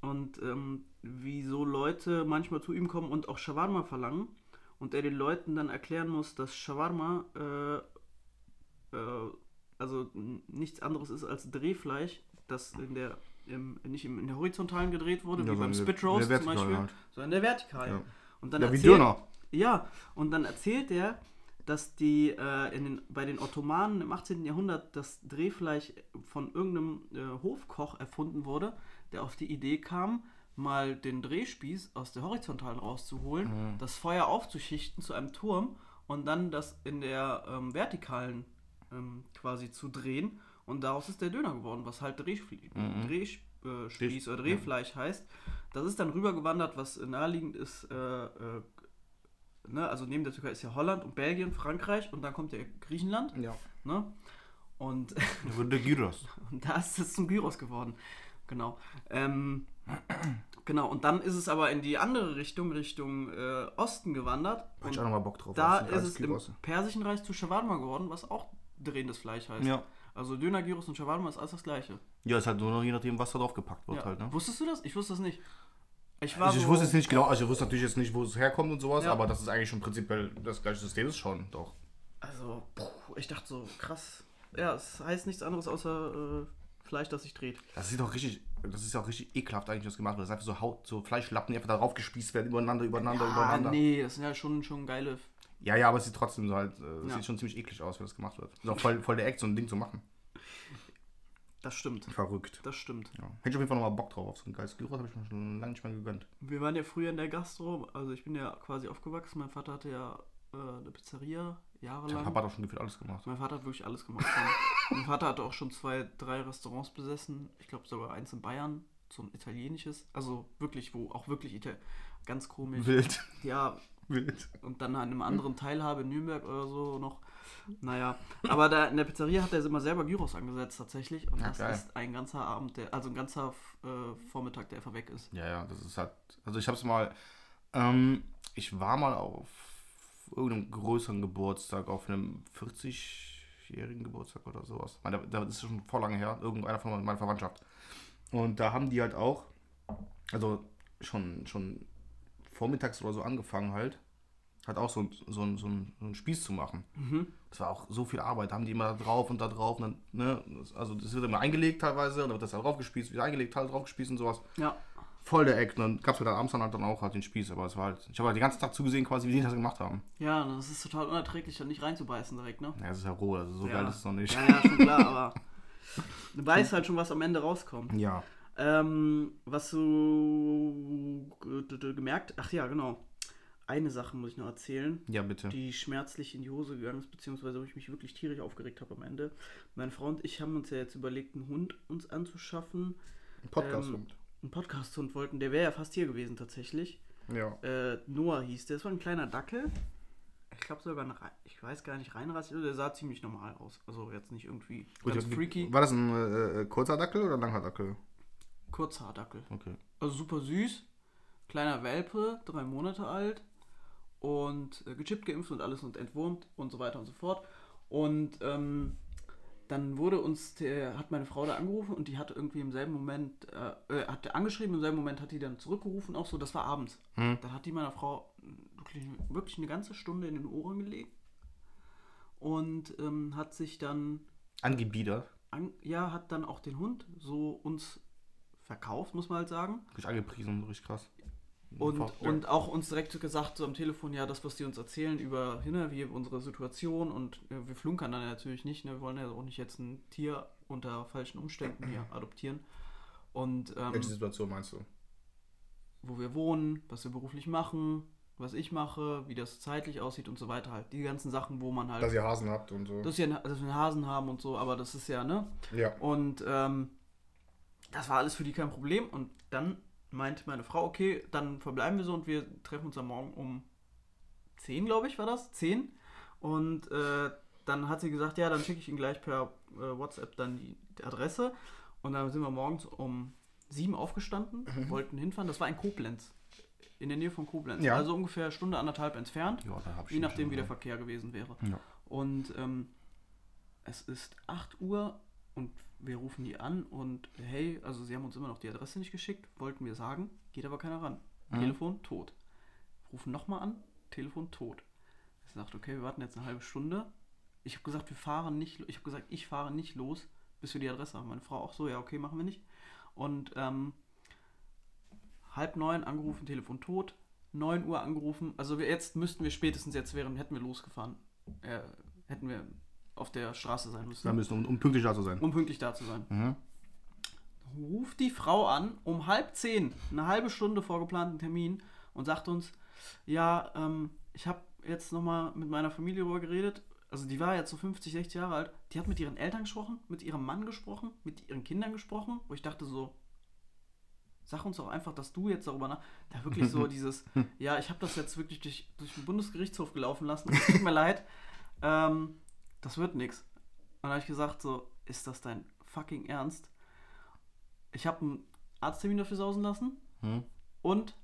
S1: Und ähm, wieso Leute manchmal zu ihm kommen und auch Shawarma verlangen. Und er den Leuten dann erklären muss, dass Shawarma äh, äh, also nichts anderes ist als Drehfleisch, das in der im, nicht im, in der horizontalen gedreht wurde,
S2: Ja,
S1: wie beim Spit Roast zum Beispiel,
S2: halt.
S1: sondern in der vertikalen.
S2: Ja.
S1: Und dann
S2: Ja, wie
S1: erzählt-
S2: Döner.
S1: ja, und dann erzählt er, dass die äh, in den, bei den Ottomanen im 18. Jahrhundert das Drehfleisch von irgendeinem äh, Hofkoch erfunden wurde, der auf die Idee kam, mal den Drehspieß aus der Horizontalen rauszuholen, das Feuer aufzuschichten zu einem Turm und dann das in der ähm, Vertikalen ähm, quasi zu drehen. Und daraus ist der Döner geworden, was halt Drehspieß Drehspieß äh, Spieß oder Drehfleisch heißt. Das ist dann rübergewandert, was naheliegend ist. Äh, äh, ne? Also neben der Türkei ist ja Holland und Belgien, Frankreich und dann kommt ja Griechenland.
S2: Ja.
S1: Ne? Und
S2: Da wurde der Gyros.
S1: und da ist es zum Gyros geworden. Genau. Ähm, genau, und dann ist es aber in die andere Richtung, Richtung äh, Osten gewandert.
S2: Hätte ich auch nochmal Bock drauf.
S1: da ist es im. Persischen Reich zu Shawarma geworden, was auch drehendes Fleisch heißt.
S2: Ja.
S1: Also Döner, Gyros und Shawarma ist alles das gleiche.
S2: Ja, ist halt nur noch je nachdem, was da drauf gepackt wird
S1: Ja.
S2: halt, ne?
S1: Wusstest du das? Ich wusste das nicht. Ich war
S2: Also ich
S1: so-
S2: wusste jetzt nicht genau, also ich wusste natürlich jetzt nicht, wo es herkommt und sowas,
S1: Ja.
S2: aber das ist eigentlich schon prinzipiell das gleiche System ist schon, doch.
S1: Also, puh, ich dachte so, krass. Ja, es heißt nichts anderes außer äh, Fleisch, das sich dreht.
S2: Das sieht doch richtig, das ist ja auch richtig ekelhaft eigentlich, was gemacht wird. Das ist einfach so Haut, so Fleischlappen, die einfach darauf gespießt werden, übereinander, übereinander,
S1: Ah,
S2: übereinander.
S1: nee, das sind ja schon, schon geile.
S2: Ja, ja, aber es sieht trotzdem so halt, äh,
S1: Ja.
S2: sieht schon ziemlich eklig aus, wenn das gemacht wird. Ist auch voll, voll der Act, so ein Ding zu machen.
S1: Das stimmt.
S2: Verrückt.
S1: Das stimmt.
S2: Ja. Hätte ich auf jeden Fall nochmal Bock drauf. Auf so ein geiles Gyros habe ich mir schon lange nicht mehr gegönnt.
S1: Wir waren ja früher in der Gastro, also ich bin ja quasi aufgewachsen. Mein Vater hatte ja äh, eine Pizzeria Jahrelang.
S2: Papa hat auch schon gefühlt alles gemacht.
S1: Mein Vater hat wirklich alles gemacht. mein Vater hatte auch schon zwei, drei Restaurants besessen. Ich glaube sogar eins in Bayern, so ein italienisches. Also wirklich, wo auch wirklich Ital ganz komisch.
S2: Wild.
S1: Ja,
S2: Wild.
S1: und dann an einem anderen Teilhabe in Nürnberg oder so noch. Naja, aber da in der Pizzeria hat er immer selber Gyros angesetzt tatsächlich. Und
S2: Ja,
S1: das
S2: geil.
S1: ist ein ganzer Abend, der, also ein ganzer äh, Vormittag, der einfach weg ist.
S2: Ja, ja, das ist halt. Also ich habe es mal. Ähm, ich war mal auf irgendeinem größeren Geburtstag, auf einem 40-jährigen Geburtstag oder sowas. Das ist schon vor lange her, irgendeiner von meiner Verwandtschaft. Und da haben die halt auch, also schon, schon vormittags oder so angefangen halt, hat auch so, ein- so, so, so einen Spieß zu machen. Das war auch so viel Arbeit. Da haben die immer da drauf und da drauf. Und dann, ne, also das wird immer eingelegt teilweise und dann wird das da drauf gespießt, wieder eingelegt, halt drauf gespießt und sowas
S1: Ja,
S2: voll der Act. Und dann gab es halt abends dann halt dann auch halt den Spieß. Aber es war halt, ich habe halt den ganzen Tag zugesehen, quasi, wie die das gemacht haben.
S1: ja, das ist total unerträglich, da nicht reinzubeißen direkt, ne?
S2: Ja, es ist ja roh, also so
S1: ja.
S2: geil ist es noch nicht.
S1: Ja, ja, schon klar, aber du weißt halt schon, was am Ende rauskommt.
S2: Ja.
S1: Ähm, was du ge- gemerkt, ach ja, genau. Eine Sache muss ich noch erzählen.
S2: Ja, bitte.
S1: die schmerzlich in die Hose gegangen ist, beziehungsweise wo ich mich wirklich tierisch aufgeregt habe am Ende. Meine Frau und ich haben uns ja jetzt überlegt, einen Hund uns anzuschaffen.
S2: Podcast.
S1: ähm, Einen Podcast-Hund wollten, der wäre ja fast hier gewesen tatsächlich.
S2: ja.
S1: Äh, Noah hieß der, das war ein kleiner Dackel. Ich glaube sogar, ein ich weiß gar nicht, reinrassig, der sah ziemlich normal aus. Also jetzt nicht irgendwie
S2: Gut,
S1: ganz freaky.
S2: War das ein äh, äh, kurzer Dackel oder ein langer Dackel?
S1: Kurzhaardackel.
S2: Okay.
S1: Also super süß. Kleiner Welpe, drei Monate alt. Und äh, gechippt, geimpft und alles und entwurmt und so weiter und so fort. Und ähm, dann wurde uns, der, hat meine Frau da angerufen und die hat irgendwie im selben Moment, äh, äh, hat angeschrieben, im selben Moment hat die dann zurückgerufen, auch so, das war abends.
S2: Hm.
S1: Dann hat die meiner Frau wirklich, wirklich eine ganze Stunde in den Ohren gelegt und ähm, hat sich dann
S2: Angebiedert.
S1: an, ja, hat dann auch den Hund so uns verkauft, muss man halt sagen.
S2: Richtig angepriesen, richtig krass.
S1: Und,
S2: Ja.
S1: und auch uns direkt gesagt, so am Telefon, ja, das, was die uns erzählen über ne, wie unsere Situation und äh, wir flunkern dann natürlich nicht, ne, wir wollen ja auch nicht jetzt ein Tier unter falschen Umständen hier adoptieren. Und ähm,
S2: Welche Situation meinst du?
S1: wo wir wohnen, was wir beruflich machen, was ich mache, wie das zeitlich aussieht und so weiter halt. Die ganzen Sachen, wo man halt.
S2: ihr Hasen habt und so.
S1: das ist ja, dass wir einen Hasen haben und so, aber das ist ja, ne?
S2: ja.
S1: Und ähm, das war alles für die kein Problem. Und dann meinte meine Frau, okay, dann verbleiben wir so und wir treffen uns am Morgen um 10, glaube ich, war das? 10. Und äh, dann hat sie gesagt, ja, dann schicke ich Ihnen gleich per äh, WhatsApp dann die, die Adresse. Und dann sind wir morgens um 7 aufgestanden, wollten hinfahren. Das war in Koblenz. In der Nähe von Koblenz.
S2: Ja.
S1: Also ungefähr Stunde, anderthalb entfernt.
S2: Ja,
S1: Je nachdem, wie der. Verkehr gewesen wäre.
S2: Ja.
S1: Und ähm, es ist 8 Uhr und wir rufen die an und hey, also sie haben uns immer noch die Adresse nicht geschickt, wollten wir sagen, geht aber keiner ran.
S2: Mhm.
S1: Telefon tot. Rufen nochmal an, Telefon tot. Ich sagte, okay, wir warten jetzt eine halbe Stunde. Ich habe gesagt, wir fahren nicht, ich habe gesagt, ich fahre nicht los, bis wir die Adresse haben. Meine Frau auch so, ja, okay, machen wir nicht. Und ähm, halb neun angerufen, Telefon tot. 9 Uhr angerufen. Also wir, jetzt müssten wir spätestens jetzt wären, hätten wir losgefahren. äh, hätten wir auf der Straße sein müssen,
S2: Da müssen, um, um pünktlich da zu sein.
S1: um pünktlich da zu sein.
S2: Mhm.
S1: Ruft die Frau an um halb zehn, eine halbe Stunde vor geplanten Termin und sagt uns, ja, ähm, ich habe jetzt nochmal mit meiner Familie darüber geredet. Also die war jetzt so 50, 60 Jahre alt. Die hat mit ihren Eltern gesprochen, mit ihrem Mann gesprochen, mit ihren Kindern gesprochen, wo ich dachte so, sag uns doch einfach, dass du jetzt darüber nach... Da wirklich so dieses, ja, ich habe das jetzt wirklich durch, durch den Bundesgerichtshof gelaufen lassen. Es tut mir leid. Ähm, das wird nichts. Und dann habe ich gesagt so, ist das dein fucking Ernst? Ich habe einen Arzttermin dafür sausen lassen
S2: Hm?
S1: und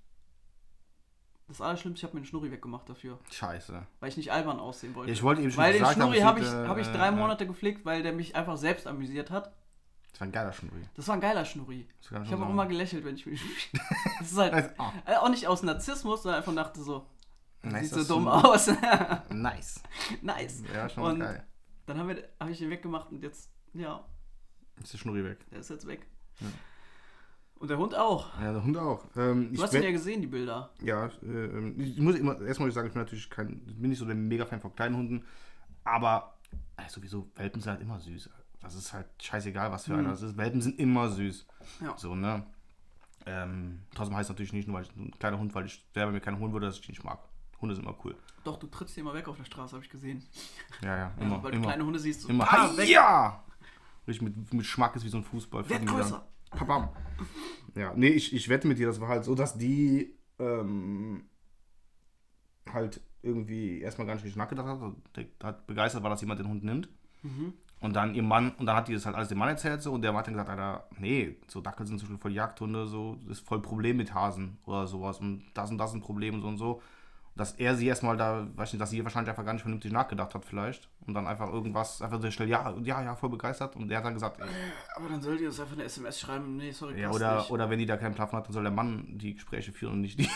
S1: das Allerschlimmste, ich habe mir einen Schnurri weggemacht dafür,
S2: Scheiße.
S1: weil ich nicht albern aussehen wollte.
S2: Ich wollte eben schon
S1: weil den Schnurri habe ich,
S2: äh,
S1: hab ich drei
S2: äh,
S1: Monate gepflegt, weil der mich einfach selbst amüsiert hat.
S2: Das war ein geiler Schnurri.
S1: Das war ein geiler Schnurri. Ich habe auch immer gelächelt, wenn ich mich. Das ist halt
S2: Also,
S1: äh, auch nicht aus Narzissmus, sondern einfach dachte so,
S2: nice,
S1: sieht so dumm
S2: du-
S1: aus.
S2: Nice.
S1: nice.
S2: Ja, schon
S1: Und
S2: geil.
S1: dann habe ich ihn weggemacht und jetzt, ja,
S2: Ist der Schnurri weg.
S1: der ist jetzt weg.
S2: Ja.
S1: Und der Hund auch.
S2: Ja, der Hund auch. Ähm,
S1: Du hast ihn ja gesehen, die Bilder.
S2: Ja, äh, ich muss immer, erstmal muss ich sagen, ich bin natürlich kein, bin nicht so der Mega-Fan von kleinen Hunden, aber äh, sowieso, Welpen sind halt immer süß. Das ist halt scheißegal, was für
S1: Mhm.
S2: einer das ist. Welpen sind immer süß.
S1: Ja.
S2: So, ne? Ähm, trotzdem heißt es natürlich nicht nur, weil ich ein kleiner Hund, weil ich selber mir keinen holen würde, dass ich die nicht mag. Hunde sind immer cool.
S1: Doch, du trittst die immer weg auf der Straße, habe ich gesehen.
S2: Ja, ja,
S1: Ja,
S2: immer.
S1: weil du
S2: immer,
S1: kleine Hunde siehst. So,
S2: immer.
S1: ah, weg.
S2: ja! Richtig mit, mit Schmack ist wie so ein Fußball. Die
S1: größer.
S2: Papam. Ja, nee, ich, ich wette mit dir, das war halt so, dass die ähm, halt irgendwie erstmal gar nicht richtig nachgedacht hat. Der hat begeistert war, dass jemand den Hund nimmt.
S1: Mhm.
S2: Und dann ihr Mann, und dann hat die das halt alles dem Mann erzählt so und der hat dann gesagt, Alter, nee, so Dackel sind zum Beispiel voll Jagdhunde, so, das ist voll Problem mit Hasen oder sowas und das und das ein Problem und so und so. Dass er sie erstmal da, weiß nicht, dass sie wahrscheinlich einfach gar nicht vernünftig nachgedacht hat vielleicht und dann einfach irgendwas, einfach so schnell, ja, ja, ja, voll begeistert und der hat dann gesagt, ey,
S1: Aber dann soll die uns einfach eine SMS schreiben. Nee, sorry,
S2: ja, oder,
S1: nicht.
S2: oder wenn die da keinen Plan hat, dann soll der Mann die Gespräche führen und nicht die.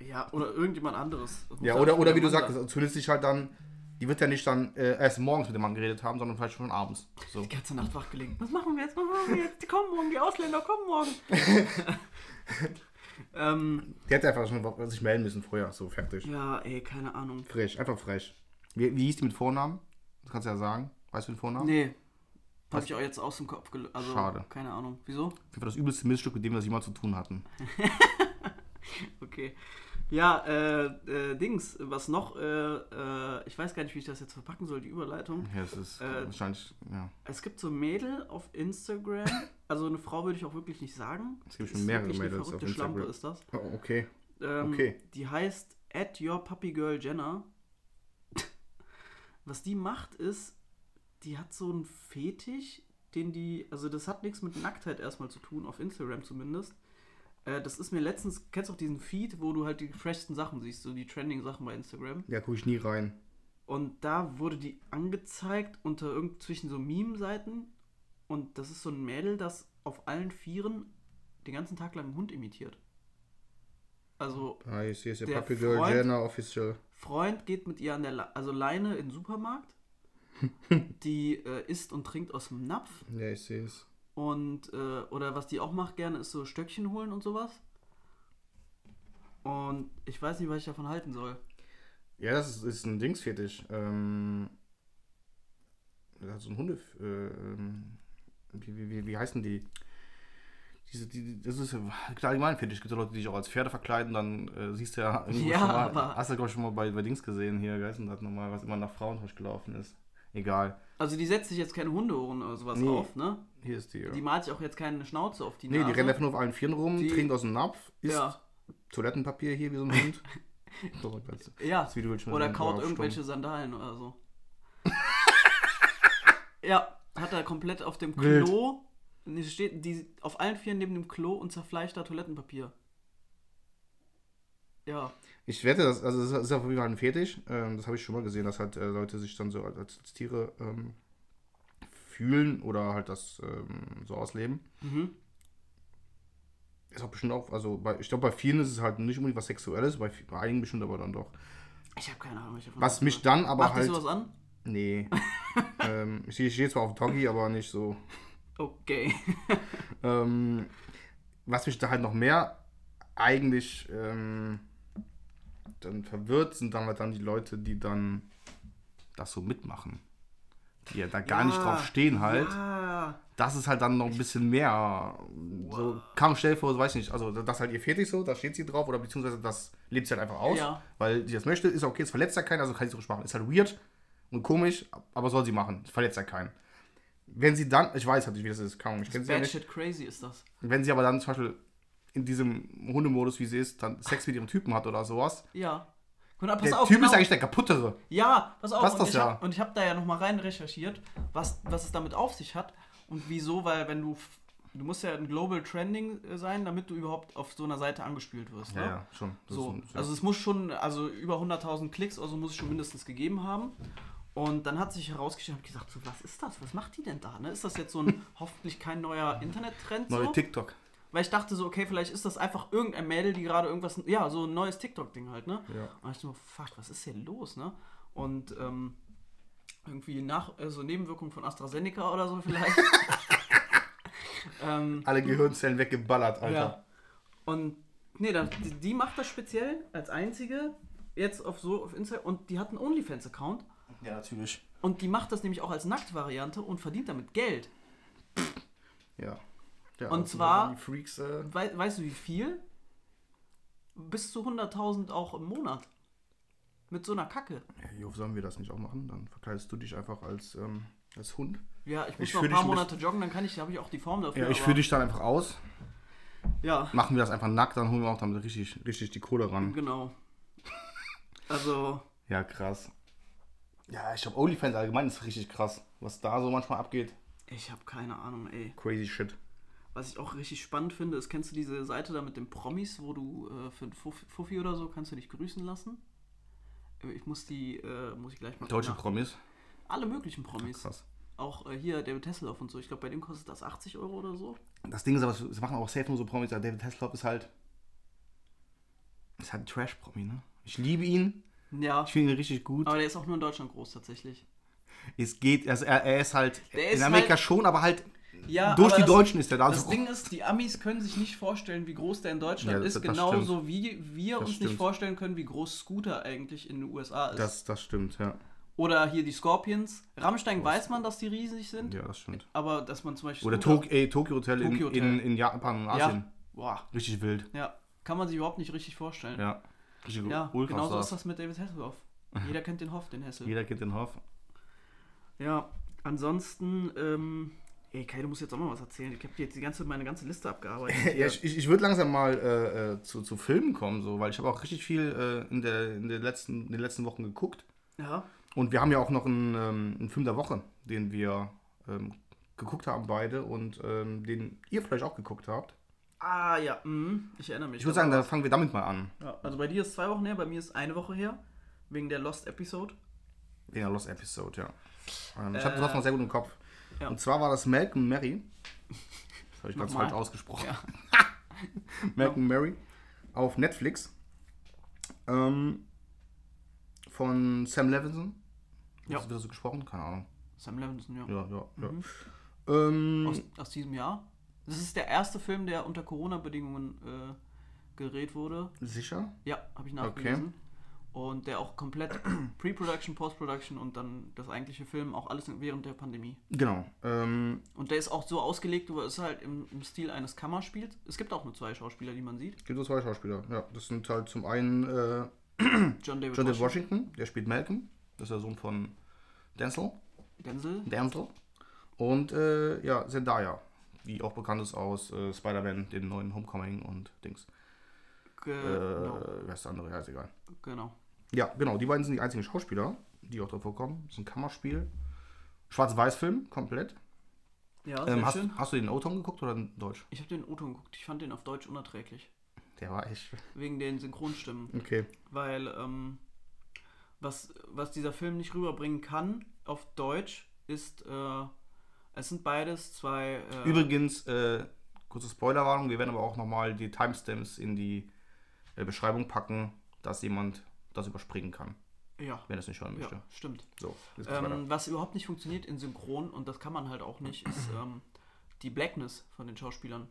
S1: Ja, oder irgendjemand anderes.
S2: Ja, oder, oder
S1: der
S2: wie du sagst,
S1: sein.
S2: zumindest sich halt dann, die wird ja nicht dann äh, erst morgens mit dem Mann geredet haben, sondern vielleicht schon abends. So.
S1: Die ganze Nacht wach gelegen. Was machen wir jetzt? Was machen wir jetzt? Die kommen morgen, die Ausländer kommen morgen. ähm,
S2: Die hätte einfach schon sich melden müssen vorher, so fertig.
S1: ja, ey, keine Ahnung.
S2: Frech, einfach frech. Wie, wie hieß die mit Vornamen? Das kannst du ja sagen. Weißt du den Vornamen?
S1: Nee. Hab ich auch jetzt aus dem Kopf gelöst. Also,
S2: Schade.
S1: Keine Ahnung. Wieso?
S2: Jeden Fall das übelste Missstück, mit dem wir jemals zu tun hatten.
S1: Okay. Ja, äh, äh, Dings, was noch, äh, äh, ich weiß gar nicht, wie ich das jetzt verpacken soll, die Überleitung.
S2: Ja, es ist
S1: Äh,
S2: wahrscheinlich, ja.
S1: Es gibt so Mädel auf Instagram, also eine Frau würde ich auch wirklich nicht sagen.
S2: Es gibt
S1: Ist
S2: schon mehrere
S1: wirklich eine
S2: Mädels auf
S1: verrückte Schlampe ist das.
S2: Oh, okay.
S1: Ähm,
S2: Okay.
S1: Die heißt at your puppy girl Jenna. Was die macht ist, die hat so einen Fetisch, den die, also das hat nichts mit Nacktheit erstmal zu tun, auf Instagram zumindest. Äh, das ist mir letztens, kennst du auch diesen Feed, wo du halt die freshsten Sachen siehst, so die trending Sachen bei Instagram.
S2: Ja, gucke ich nie rein.
S1: Und da wurde die angezeigt unter irgend zwischen so Meme-Seiten. Und das ist so ein Mädel, das auf allen Vieren den ganzen Tag lang einen Hund imitiert. Also
S2: Ah, ich sehe es ja. Puppy Girl
S1: Freund-
S2: Jenner Official.
S1: Freund geht mit ihr an der Le also Leine in den Supermarkt. die äh, isst und trinkt aus dem Napf.
S2: Ja, ich sehe es.
S1: Und, äh, oder was die auch macht gerne, ist so Stöckchen holen und sowas. Und ich weiß nicht, was ich davon halten soll.
S2: Ja, das ist, ist ein Dingsfetisch. Ähm, so ein Hunde. Äh, ähm, wie, wie, wie, wie heißen die? Diese, die, das ist ja klar allgemein Fetisch. Es gibt ja Leute, die sich auch als Pferde verkleiden, dann äh, siehst du ja irgendwo
S1: Ja,
S2: schon mal,
S1: aber-
S2: Hast du, glaube ich, schon mal bei, bei Dings gesehen hier, Geist und hat nochmal, was immer nach Frauen gelaufen ist. Egal.
S1: Also die setzt sich jetzt keine Hundeohren oder sowas
S2: Nee.
S1: auf, ne?
S2: Hier ist die. Ja.
S1: Die malt sich auch jetzt keine Schnauze auf die
S2: nee,
S1: Nase.
S2: die rennt einfach nur auf allen Vieren rum,
S1: Die-
S2: trinkt aus dem Napf, isst
S1: Ja,
S2: Toilettenpapier hier wie so ein Hund. so, das,
S1: ja.
S2: das Video ich schon
S1: Oder kaut irgendwelche. Sandalen oder so. ja, hat er komplett auf dem. Klo. Nee, steht die auf allen Vieren neben dem Klo und zerfleischt da Toilettenpapier. Ja.
S2: Ich wette, das, also das ist auf jeden Fall ein Fetisch. Ähm, das habe ich schon mal gesehen, dass halt äh, Leute sich dann so als, als Tiere ähm, fühlen oder halt das ähm, so ausleben.
S1: Mhm.
S2: Ist auch bestimmt auch, also bei, ich glaube, bei vielen ist es halt nicht unbedingt was Sexuelles, bei, bei einigen bestimmt aber dann doch.
S1: Ich habe keine Ahnung, was ich davon
S2: Was mich dann aber
S1: Macht
S2: halt.
S1: sowas an?
S2: Nee. ähm, ich, ich stehe zwar auf Doggy, aber nicht so.
S1: Okay.
S2: Ähm, was mich da halt noch mehr eigentlich ähm, dann verwirrt, sind dann halt dann die Leute, die dann das so mitmachen, die ja da gar
S1: Ja,
S2: nicht drauf stehen halt,
S1: Ja.
S2: das ist halt dann noch ein bisschen mehr. So, kam dir vor, weiß nicht, also das ist halt ihr fertig so, da steht sie drauf, oder beziehungsweise das lebt sie halt einfach aus,
S1: Ja.
S2: weil sie das möchte, ist okay, es verletzt ja keinen, also kann sie so machen. Ist halt weird und komisch, aber soll sie machen, es verletzt ja keinen. Wenn sie dann, ich weiß halt nicht, wie das ist, kaum, ich kenne sie ja nicht.
S1: shit crazy ist das.
S2: Wenn sie aber dann zum Beispiel in diesem Hundemodus, wie sie ist, dann Sex mit ihrem Typen hat oder sowas,
S1: Ja. Mal, pass
S2: der
S1: auf,
S2: Typ
S1: genau.
S2: ist eigentlich der kaputtere.
S1: Ja, pass auf.
S2: Das ist
S1: und
S2: das
S1: ich
S2: ja.
S1: hab, und ich habe da ja nochmal rein recherchiert, was, was es damit auf sich hat und wieso, weil wenn du, du musst ja ein Global Trending äh, sein, damit du überhaupt auf so einer Seite angespült wirst. Ne?
S2: Ja, ja, schon. Das
S1: So,
S2: ist,
S1: also es muss schon, also über 100.000 Klicks oder so muss es schon mindestens gegeben haben. Und dann hat sich herausgestellt, hab ich gesagt, so, was ist das? Was macht die denn da? Ne? Ist das jetzt so ein hoffentlich kein neuer Internettrend?
S2: neue
S1: so?
S2: TikTok.
S1: Weil ich dachte so, okay, vielleicht ist das einfach irgendein Mädel, die gerade irgendwas, ja, so ein neues TikTok-Ding halt, ne?
S2: Ja.
S1: Und ich so, fuck, was ist hier los, ne? Und ähm, irgendwie nach, also Nebenwirkungen von AstraZeneca oder so vielleicht. ähm,
S2: Alle Gehirnzellen weggeballert, Alter.
S1: ja. Und nee, dann, die, die macht das speziell als einzige jetzt auf so auf Instagram und die hat einen OnlyFans-Account
S2: Ja, natürlich.
S1: und die macht das nämlich auch als Nacktvariante und verdient damit Geld.
S2: Ja. ja
S1: Und
S2: sind
S1: zwar-
S2: Freaks, äh,
S1: Wei weißt du wie viel? Bis zu 100.000 auch im Monat. Mit so einer Kacke.
S2: ja, Jo, sollen wir das nicht auch machen? Dann verkleidest du dich einfach als, ähm, als Hund.
S1: Ja, ich muss
S2: Ich
S1: noch ein paar Monate joggen, dann kann ich, habe ich auch die Form dafür.
S2: Ja, ich führe dich dann einfach aus.
S1: Ja,
S2: Machen wir das einfach nackt, dann holen wir auch damit richtig, richtig die Kohle ran.
S1: genau. Also,
S2: Ja, krass. Ja, ich glaube, OnlyFans allgemein ist richtig krass. Was da so manchmal abgeht.
S1: ich habe keine Ahnung, ey.
S2: Crazy shit.
S1: Was ich auch richtig spannend finde, ist, kennst du diese Seite da mit den Promis, wo du äh, für ein Fuff- Fuffi oder so kannst du dich grüßen lassen? Äh, Ich muss die, äh, muss ich gleich mal
S2: Deutsche Promis.
S1: Alle möglichen Promis.
S2: Krass.
S1: Auch äh, hier David Hasselhoff und so. Ich glaube, bei dem kostet das 80 Euro oder so.
S2: Das Ding ist aber, es machen auch safe nur so Promis. aber David Hasselhoff ist halt. Ist halt ein Trash-Promi, ne? Ich liebe ihn.
S1: Ja,
S2: Ich finde ihn richtig gut.
S1: aber der ist auch nur in Deutschland groß tatsächlich.
S2: Es geht, also er, er ist halt.
S1: Der
S2: in
S1: ist
S2: Amerika
S1: halt-
S2: schon, aber halt.
S1: Ja,
S2: durch die
S1: das-
S2: Deutschen ist er da.
S1: Das
S2: Also,
S1: Ding ist, die Amis können sich nicht vorstellen, wie groß der in Deutschland
S2: Ja, das-
S1: ist,
S2: das
S1: genauso wie wir
S2: Das
S1: uns
S2: stimmt.
S1: nicht vorstellen können, wie groß Scooter eigentlich in den USA ist.
S2: das, das stimmt, ja.
S1: Oder hier die Scorpions. Rammstein weiß man, dass die riesig sind,
S2: Ja, das stimmt.
S1: aber dass man zum Beispiel.
S2: Oder Tok ey, Tokyo Hotel, in,
S1: Tokyo Hotel.
S2: In, in Japan und Asien.
S1: Ja. Boah,
S2: Richtig wild.
S1: ja. Kann man sich überhaupt nicht richtig vorstellen.
S2: Ja.
S1: Ja, genauso
S2: Stars.
S1: ist das mit David Hasselhoff. Jeder kennt den Hoff, den Hessel.
S2: Jeder kennt den Hoff.
S1: Ja, ansonsten, ähm, ey Kai, du musst jetzt auch mal was erzählen. Ich habe jetzt die ganze, meine ganze Liste abgearbeitet.
S2: Ja, ich, ich, ich würde langsam mal äh, äh, zu, zu Filmen kommen, so, weil ich habe auch richtig viel äh, in, der, in, der letzten, in den letzten Wochen geguckt.
S1: ja.
S2: Und wir haben ja auch noch einen, ähm, einen Film der Woche, den wir ähm, geguckt haben beide und ähm, den ihr vielleicht auch geguckt habt.
S1: Ah, ja, mhm. ich erinnere mich.
S2: Ich würde sagen, da fangen wir damit mal an.
S1: Ja, also bei dir ist zwei Wochen her, bei mir ist eine Woche her. Wegen der Lost Episode.
S2: Den Lost Episode, ja. Ähm, ich habe
S1: Äh,
S2: das noch sehr gut im Kopf.
S1: ja.
S2: Und zwar war das Malcolm Mary. Das habe ich ganz falsch ausgesprochen.
S1: Ja.
S2: Malcolm Mary auf Netflix. Ähm, von Sam Levinson.
S1: Ja.
S2: Ja. Wird das so gesprochen? Keine Ahnung.
S1: Sam Levinson, ja.
S2: Ja, ja, ja.
S1: Mhm.
S2: Ähm,
S1: Aus, aus diesem Jahr. Das ist der erste Film, der unter Corona-Bedingungen äh, gedreht wurde.
S2: sicher?
S1: Ja, habe ich nachgelesen. Und der auch komplett Pre-Production, Post-Production und dann das eigentliche Film, auch alles während der Pandemie.
S2: Genau. Ähm,
S1: Und der ist auch so ausgelegt, du ist halt im, im Stil eines Kammerspiels. Es gibt auch nur zwei Schauspieler, die man sieht.
S2: gibt es zwei Schauspieler. Ja, das sind halt zum einen äh,
S1: John David
S2: John David
S1: Washington,
S2: Washington, der spielt Malcolm. Das ist der Sohn von Denzel.
S1: Denzel.
S2: Denzel. Und äh, ja, Zendaya, die auch bekannt ist aus äh, Spider-Man, den neuen Homecoming und Dings. Äh,
S1: Genau.
S2: wer ist der andere? Ja, ist egal.
S1: genau.
S2: Ja, genau, die beiden sind die einzigen Schauspieler, die auch drin vorkommen. Das ist ein Kammerspiel. Schwarz-Weiß-Film, komplett.
S1: Ja, sehr
S2: Ähm, hast,
S1: schön.
S2: hast du den O-Ton geguckt oder in Deutsch?
S1: Ich habe den O-Ton geguckt. Ich fand den auf Deutsch unerträglich.
S2: Der war echt.
S1: Wegen den Synchronstimmen.
S2: Okay.
S1: Weil, ähm, was, was dieser Film nicht rüberbringen kann auf Deutsch, ist, äh, es sind beides zwei. Äh,
S2: Übrigens, äh, kurze Spoilerwarnung, wir werden aber auch nochmal die Timestamps in die äh, Beschreibung packen, dass jemand das überspringen kann,
S1: Ja,
S2: wenn er es nicht hören möchte.
S1: ja, stimmt.
S2: So.
S1: Ähm, was überhaupt nicht funktioniert in Synchron, und das kann man halt auch nicht, ist ähm, die Blackness von den Schauspielern.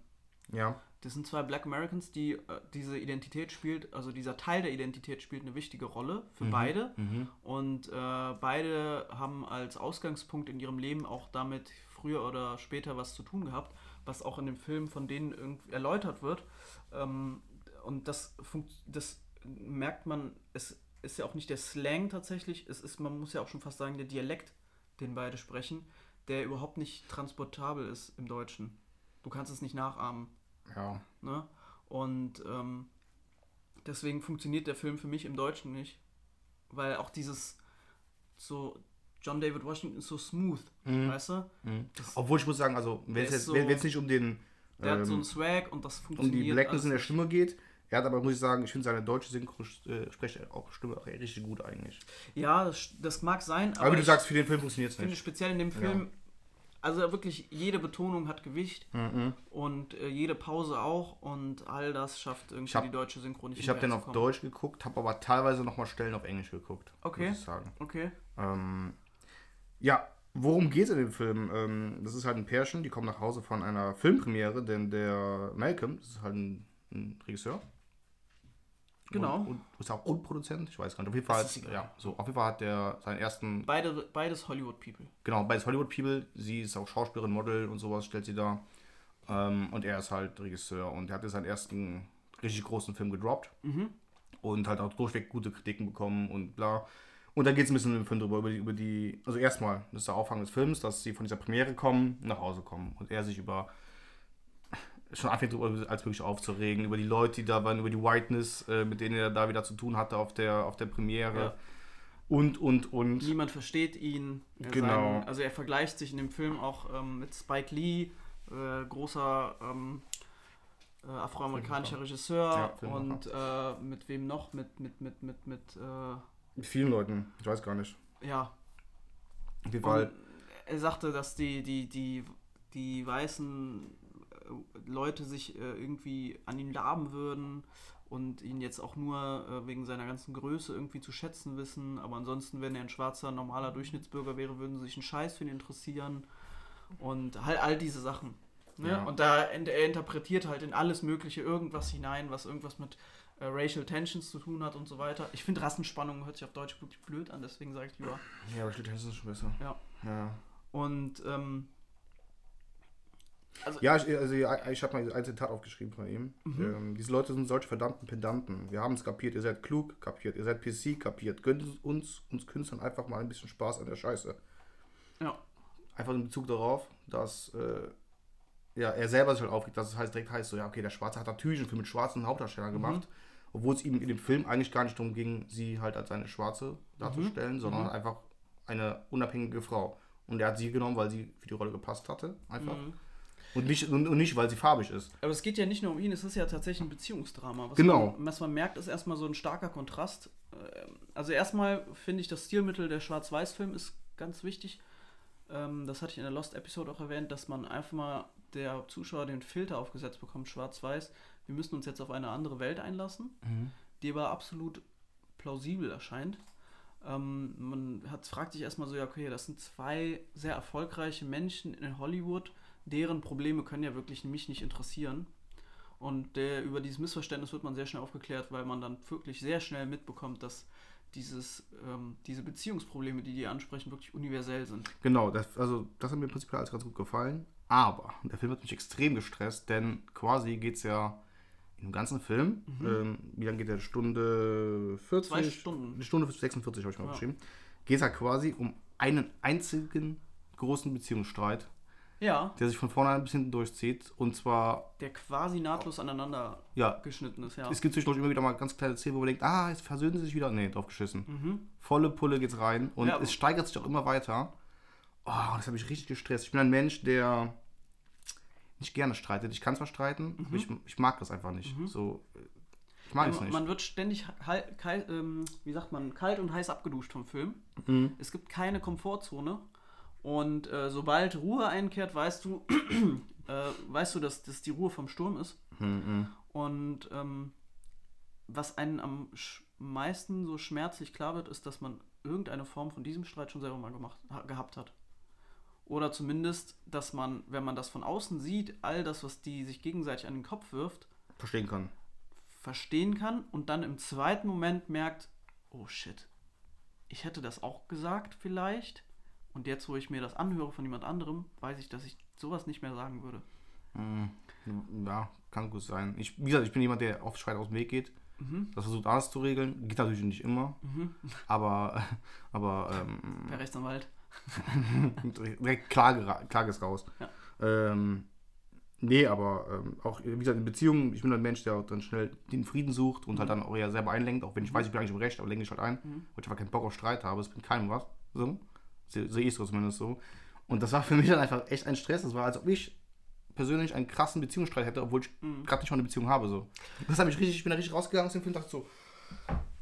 S2: Ja.
S1: Das sind zwei Black Americans, die äh, diese Identität spielt, also dieser Teil der Identität spielt eine wichtige Rolle für beide. Und äh, beide haben als Ausgangspunkt in ihrem Leben auch damit früher oder später was zu tun gehabt, was auch in dem Film von denen irgendwie erläutert wird. Ähm, und das, das merkt man, es ist ja auch nicht der Slang tatsächlich, es ist, man muss ja auch schon fast sagen, der Dialekt, den beide sprechen, der überhaupt nicht transportabel ist im Deutschen. Du kannst es nicht nachahmen.
S2: Ja.
S1: Ne? Und ähm, deswegen funktioniert der Film für mich im Deutschen nicht. Weil auch dieses so John David Washington ist so smooth, weißt du? Das,
S2: Obwohl ich muss sagen, also wenn es jetzt
S1: so-
S2: nicht um den
S1: der hat so
S2: ähm,
S1: einen Swag und das
S2: um
S1: funktioniert.
S2: die Blackness in der. Stimme geht. Er hat aber, muss ich sagen, ich finde seine deutsche Synchro äh, auch Stimme auch richtig gut eigentlich.
S1: Ja, das, das mag sein, aber,
S2: Aber, wie du
S1: ich
S2: sagst, für den Film funktioniert es
S1: finde
S2: nicht.
S1: speziell in dem Film, also wirklich jede Betonung hat Gewicht und äh, jede Pause auch und all das schafft irgendwie
S2: hab-
S1: die deutsche Synchro nicht
S2: Ich habe den auf. Deutsch geguckt, habe aber teilweise nochmal Stellen auf Englisch geguckt.
S1: Okay.
S2: Muss ich sagen.
S1: Okay.
S2: Ähm, ja, worum geht es in dem Film? Ähm, das ist halt ein Pärchen, die kommen nach Hause von einer Filmpremiere, denn der Malcolm, das ist halt ein, ein Regisseur.
S1: Genau.
S2: Und, und ist auch und Produzent, ich weiß gar nicht. Auf jeden Fall,
S1: egal.
S2: ja, so, auf jeden Fall hat der seinen ersten
S1: Beide, beides Hollywood-People.
S2: Genau, beides Hollywood People. Sie ist auch Schauspielerin, Model und sowas stellt sie da. Ähm, und er ist halt Regisseur und er hatte seinen ersten richtig großen Film gedroppt. Und halt auch durchweg gute Kritiken bekommen und bla. Und da geht es ein bisschen im Film drüber, über die, über die, also erstmal, das ist der Aufhang des Films, dass sie von dieser Premiere kommen, nach Hause kommen. Und er sich über, schon anfängt als wirklich aufzuregen, über die Leute, die da waren, über die Whiteness, äh, mit denen er da wieder zu tun hatte auf der, auf der Premiere.
S1: Ja.
S2: Und, und, und.
S1: Niemand versteht ihn. Er
S2: Genau.
S1: Sagen, also er vergleicht sich in dem Film auch ähm, mit Spike Lee, äh, großer ähm, äh, afroamerikanischer Regisseur
S2: Ja,
S1: und äh, mit wem noch? Mit, mit, mit, mit, mit, äh,
S2: Mit vielen Leuten, ich weiß gar nicht.
S1: ja.
S2: Auf jeden Fall.
S1: er sagte, dass die, die, die, die weißen Leute sich äh, irgendwie an ihn laben würden und ihn jetzt auch nur äh, wegen seiner ganzen Größe irgendwie zu schätzen wissen. Aber ansonsten, wenn er ein schwarzer, normaler Durchschnittsbürger wäre, würden sie sich einen Scheiß für ihn interessieren. Und halt all diese Sachen. Ne?
S2: Ja.
S1: Und da er interpretiert halt in alles Mögliche irgendwas hinein, was irgendwas mit äh, Racial Tensions zu tun hat und so weiter. Ich finde Rassenspannung hört sich auf Deutsch wirklich blöd an, deswegen sage ich lieber.
S2: Ja, aber Schlitt ist schon besser.
S1: Ja.
S2: Ja,
S1: Und ähm,
S2: ja ich, also, ich habe mal ein Zitat aufgeschrieben von ihm.
S1: Mhm.
S2: Ähm, diese Leute sind solche verdammten Pedanten. Wir haben es kapiert. Ihr seid klug, kapiert. Ihr seid PC, kapiert. Gönnt uns, uns Künstlern einfach mal ein bisschen Spaß an der Scheiße.
S1: ja.
S2: Einfach in Bezug darauf, dass äh, ja, er selber sich halt aufregt, dass es heißt, direkt heißt, so, ja, okay, der Schwarze hat natürlich einen Film mit schwarzen Hauptdarstellern gemacht. Obwohl es ihm in dem Film eigentlich gar nicht darum ging, sie halt als eine Schwarze darzustellen, sondern einfach eine unabhängige Frau. Und er hat sie genommen, weil sie für die Rolle gepasst hatte, einfach. Und, nicht, und, und nicht, weil sie farbig ist.
S1: Aber es geht ja nicht nur um ihn, es ist ja tatsächlich ein Beziehungsdrama. Was
S2: Genau.
S1: Man, was man merkt, ist erstmal so ein starker Kontrast. Ähm, Also erstmal finde ich, das Stilmittel der Schwarz-Weiß-Film ist ganz wichtig. Ähm, Das hatte ich in der Lost-Episode auch erwähnt, dass man einfach mal der Zuschauer den Filter aufgesetzt bekommt, schwarz-weiß. Wir müssen uns jetzt auf eine andere Welt einlassen, die aber absolut plausibel erscheint. Ähm, man hat, fragt sich erstmal so, ja, okay, das sind zwei sehr erfolgreiche Menschen in Hollywood, deren Probleme können ja wirklich mich nicht interessieren. Und der, über dieses Missverständnis wird man sehr schnell aufgeklärt, weil man dann wirklich sehr schnell mitbekommt, dass dieses, ähm, diese Beziehungsprobleme, die die ansprechen, wirklich universell sind.
S2: Genau, das, also das hat mir prinzipiell alles ganz gut gefallen. Aber der Film hat mich extrem gestresst, denn quasi geht es ja dem ganzen Film, ähm, wie lange geht der? Stunde 40?
S1: Zwei Stunden.
S2: Eine Stunde 46 habe ich mal
S1: Ja.
S2: geschrieben. Geht es ja quasi um einen einzigen großen Beziehungsstreit,
S1: Ja,
S2: der sich von vorne ein bisschen durchzieht. Und zwar,
S1: der quasi nahtlos aneinander
S2: ja,
S1: geschnitten ist, ja.
S2: es gibt zwischendurch immer wieder mal ganz kleine Szenen, wo man denkt, ah, jetzt versöhnen sie sich wieder. Nee, drauf geschissen.
S1: Mhm.
S2: Volle Pulle geht's rein und
S1: Ja.
S2: es steigert sich auch immer weiter. Oh, das hat mich richtig gestresst. Ich bin ein Mensch, der nicht gerne streitet. Ich kann zwar streiten, aber ich, ich mag das einfach nicht. So, äh, ich mag
S1: Mhm. Ja,
S2: es
S1: man-
S2: nicht.
S1: Man wird ständig, hal- kal- ähm, wie sagt man, kalt und heiß abgeduscht vom Film.
S2: Mhm.
S1: Es gibt keine Komfortzone. Und äh, sobald Ruhe einkehrt, weißt du, äh, weißt du, dass das die Ruhe vom Sturm ist.
S2: Mhm.
S1: Und ähm, was einen am meisten so schmerzlich klar wird, ist, dass man irgendeine Form von diesem Streit schon selber mal gemacht, ha gehabt hat. Oder zumindest, dass man, wenn man das von außen sieht, all das, was die sich gegenseitig an den Kopf wirft,
S2: Verstehen kann.
S1: verstehen kann und dann im zweiten Moment merkt, oh shit, ich hätte das auch gesagt vielleicht. Und jetzt, wo ich mir das anhöre von jemand anderem, weiß ich, dass ich sowas nicht mehr sagen würde.
S2: Hm, Ja, kann gut sein. Ich, wie gesagt, ich bin jemand, der oft Streit aus dem Weg geht. Das versucht alles zu regeln. Geht natürlich nicht immer. Aber, aber ähm,
S1: Per Rechtsanwalt.
S2: direkt Klage, Klage ist raus.
S1: Ja.
S2: Ähm, nee, aber ähm, auch, wie gesagt, in Beziehungen, ich bin ein Mensch, der auch dann schnell den Frieden sucht und halt dann auch eher selber einlenkt, auch wenn ich weiß, ich bin eigentlich im Recht, aber lenke ich halt ein, weil ich einfach keinen Bock auf Streit habe, es bringt keinem was. So. Sehe seh ich so zumindest so. Und das war für mich dann einfach echt ein Stress. Das war, als ob ich persönlich einen krassen Beziehungsstreit hätte, obwohl ich gerade nicht mal eine Beziehung habe. So. Das hat mich richtig, ich bin da richtig rausgegangen aus dem Film und dachte so,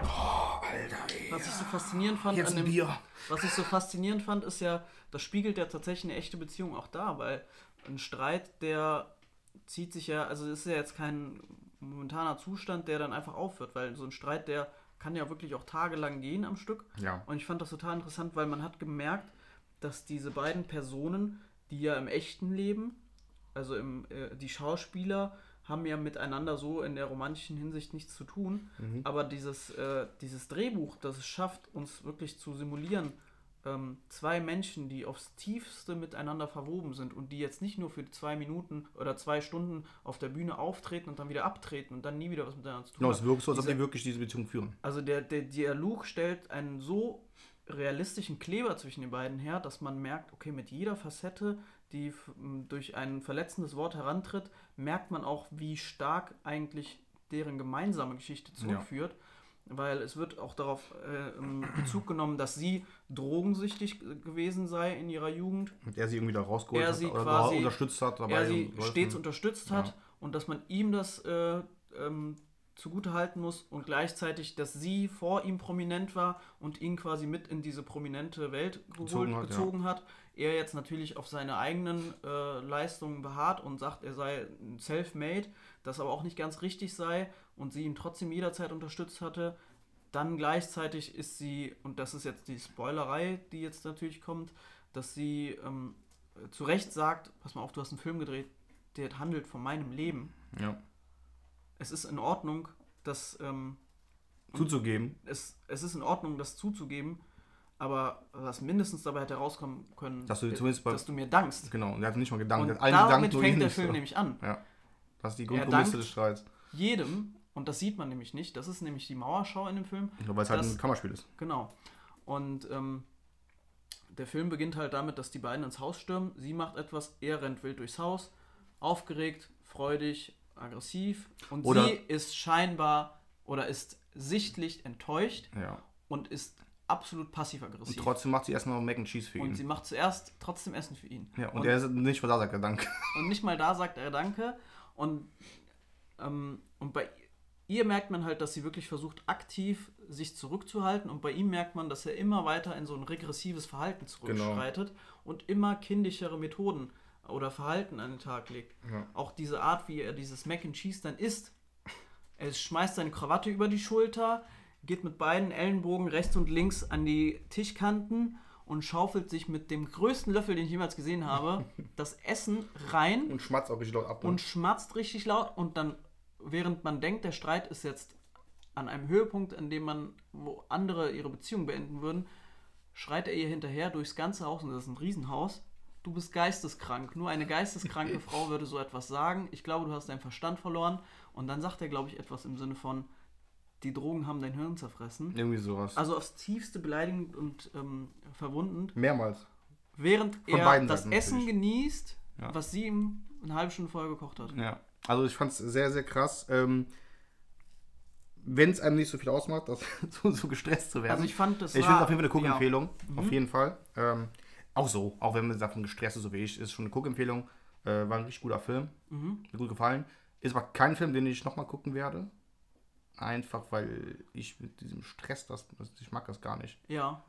S2: oh, Alter, ey.
S1: Was ich so faszinierend fand an dem,
S2: Bier.
S1: was ich so faszinierend fand, ist ja, das spiegelt ja tatsächlich eine echte Beziehung auch da, weil ein Streit, der zieht sich ja, also es ist ja jetzt kein momentaner Zustand, der dann einfach aufhört, weil so ein Streit, der kann ja wirklich auch tagelang gehen am Stück.
S2: Ja.
S1: Und ich fand das total interessant, weil man hat gemerkt, dass diese beiden Personen, die ja im echten Leben, also im, äh, die Schauspieler, haben ja miteinander so in der romantischen Hinsicht nichts zu tun. Aber dieses, äh, dieses Drehbuch, das es schafft, uns wirklich zu simulieren, ähm, zwei Menschen, die aufs tiefste miteinander verwoben sind und die jetzt nicht nur für zwei Minuten oder zwei Stunden auf der Bühne auftreten und dann wieder abtreten und dann nie wieder was miteinander zu tun
S2: Genau, es
S1: haben.
S2: wirkt so, als ob die wirklich diese Beziehung führen.
S1: also der, der Dialog stellt einen so realistischen Kleber zwischen den beiden her, dass man merkt, okay, mit jeder Facette, die durch ein verletzendes Wort herantritt, merkt man auch, wie stark eigentlich deren gemeinsame Geschichte zurückführt. Weil es wird auch darauf äh, Bezug genommen, dass sie drogensüchtig gewesen sei in ihrer Jugend
S2: Und er sie irgendwie da rausgeholt
S1: Er
S2: hat oder
S1: quasi-
S2: unterstützt hat dabei.
S1: er sie stets unterstützt hat
S2: Ja.
S1: und dass man ihm das äh, ähm, zugute halten muss und gleichzeitig, dass sie vor ihm prominent war und ihn quasi mit in diese prominente Welt geholt,
S2: Gezogen hat,
S1: gezogen hat. Er jetzt natürlich auf seine eigenen äh, Leistungen beharrt und sagt, er sei self-made, das aber auch nicht ganz richtig sei und sie ihn trotzdem jederzeit unterstützt hatte. Dann gleichzeitig ist sie, und das ist jetzt die Spoilerei, die jetzt natürlich kommt, dass sie ähm, zu Recht sagt, pass mal auf, du hast einen Film gedreht, der handelt von meinem Leben.
S2: Ja.
S1: Es ist in Ordnung, das, ähm,
S2: Zuzugeben.
S1: es, es ist in Ordnung, das zuzugeben, aber was mindestens dabei hätte rauskommen können,
S2: Dass du
S1: äh,
S2: zumindest bei-
S1: dass du mir dankst.
S2: Genau, und er hat nicht mal gedankt.
S1: Und
S2: allen gedankt,
S1: damit
S2: nur
S1: fängt der Film nämlich an.
S2: Ja. Das ist die Grundprämisse des Streits.
S1: Jedem, und das sieht man nämlich nicht, das ist nämlich die Mauerschau in dem Film,
S2: Weil es halt ein Kammerspiel ist.
S1: Genau. Und ähm, der Film beginnt halt damit, dass die beiden ins Haus stürmen. Sie macht etwas, er rennt wild durchs Haus, aufgeregt, freudig, aggressiv. Und
S2: Oder-
S1: sie ist scheinbar oder ist sichtlich enttäuscht
S2: Ja.
S1: und ist absolut
S2: Und
S1: passiv-aggressiv.
S2: trotzdem macht sie erstmal Mac and Cheese für
S1: Und
S2: ihn.
S1: sie macht zuerst trotzdem Essen für ihn.
S2: ja, und,
S1: und,
S2: er ist nicht, was er sagt, er danke.
S1: und nicht mal da sagt er Danke. Und, ähm, und bei ihr merkt man halt, dass sie wirklich versucht, aktiv sich zurückzuhalten. Und bei ihm merkt man, dass er immer weiter in so ein regressives Verhalten zurückschreitet und immer kindischere Methoden oder Verhalten an den Tag legt.
S2: Ja.
S1: Auch diese Art, wie er dieses Mac and Cheese dann isst. Er schmeißt seine Krawatte über die Schulter, geht mit beiden Ellenbogen rechts und links an die Tischkanten und schaufelt sich mit dem größten Löffel, den ich jemals gesehen habe, das Essen rein
S2: Und schmatzt auch richtig laut ab. ne?
S1: und schmatzt richtig laut und dann, während man denkt, der Streit ist jetzt an einem Höhepunkt, an dem man, wo andere ihre Beziehung beenden würden, schreit er ihr hinterher durchs ganze Haus und das ist ein Riesenhaus. Du bist geisteskrank. Nur eine geisteskranke Frau würde so etwas sagen. Ich glaube, du hast deinen Verstand verloren. Und dann sagt er, glaube ich, etwas im Sinne von, die Drogen haben dein Hirn zerfressen.
S2: Irgendwie sowas.
S1: Also aufs tiefste beleidigend und ähm, verwundend.
S2: Mehrmals.
S1: Während
S2: Von
S1: er das
S2: Seiten
S1: Essen
S2: natürlich.
S1: genießt,
S2: Ja.
S1: was sie ihm eine halbe Stunde vorher gekocht hat.
S2: Ja. Also ich fand es sehr, sehr krass. Ähm, Wenn es einem nicht so viel ausmacht, das so, so gestresst zu werden.
S1: Also ich fand, das
S2: Ich finde auf jeden Fall eine
S1: ja.
S2: Cook-Empfehlung. Auf jeden Fall. Ähm, auch so, auch wenn man davon gestresst ist, so wie ich, ist schon eine Cook-Empfehlung. Äh, war ein richtig guter Film.
S1: Mhm.
S2: Mir gut gefallen. Ist aber kein Film, den ich nochmal gucken werde. Einfach weil ich mit diesem Stress, das, ich mag das gar nicht.
S1: Ja,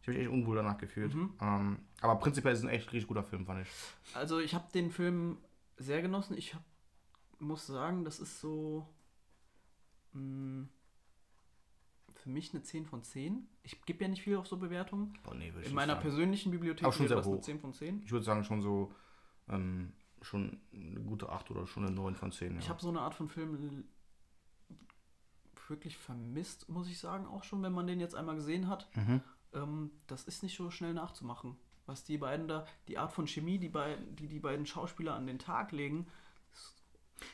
S2: Ich habe mich echt unwohl danach gefühlt.
S1: Mhm.
S2: Ähm, aber prinzipiell ist es ein echt richtig guter Film, fand ich.
S1: also ich habe den Film sehr genossen. Ich hab, muss sagen, das ist so. Mh, für mich eine 10 von 10. Ich gebe ja nicht viel auf so Bewertungen.
S2: Boah, nee,
S1: In meiner
S2: sagen.
S1: persönlichen Bibliothek
S2: Aber schon sehr
S1: eine
S2: hoch.
S1: 10 von 10.
S2: Ich würde sagen, schon so ähm, schon eine gute 8 oder schon eine 9 von 10. Ja.
S1: Ich habe so eine Art von Film wirklich vermisst, muss ich sagen, auch schon, wenn man den jetzt einmal gesehen hat.
S2: Mhm.
S1: Ähm, das ist nicht so schnell nachzumachen. Was die beiden da, die Art von Chemie, die, beiden, die die beiden Schauspieler an den Tag legen,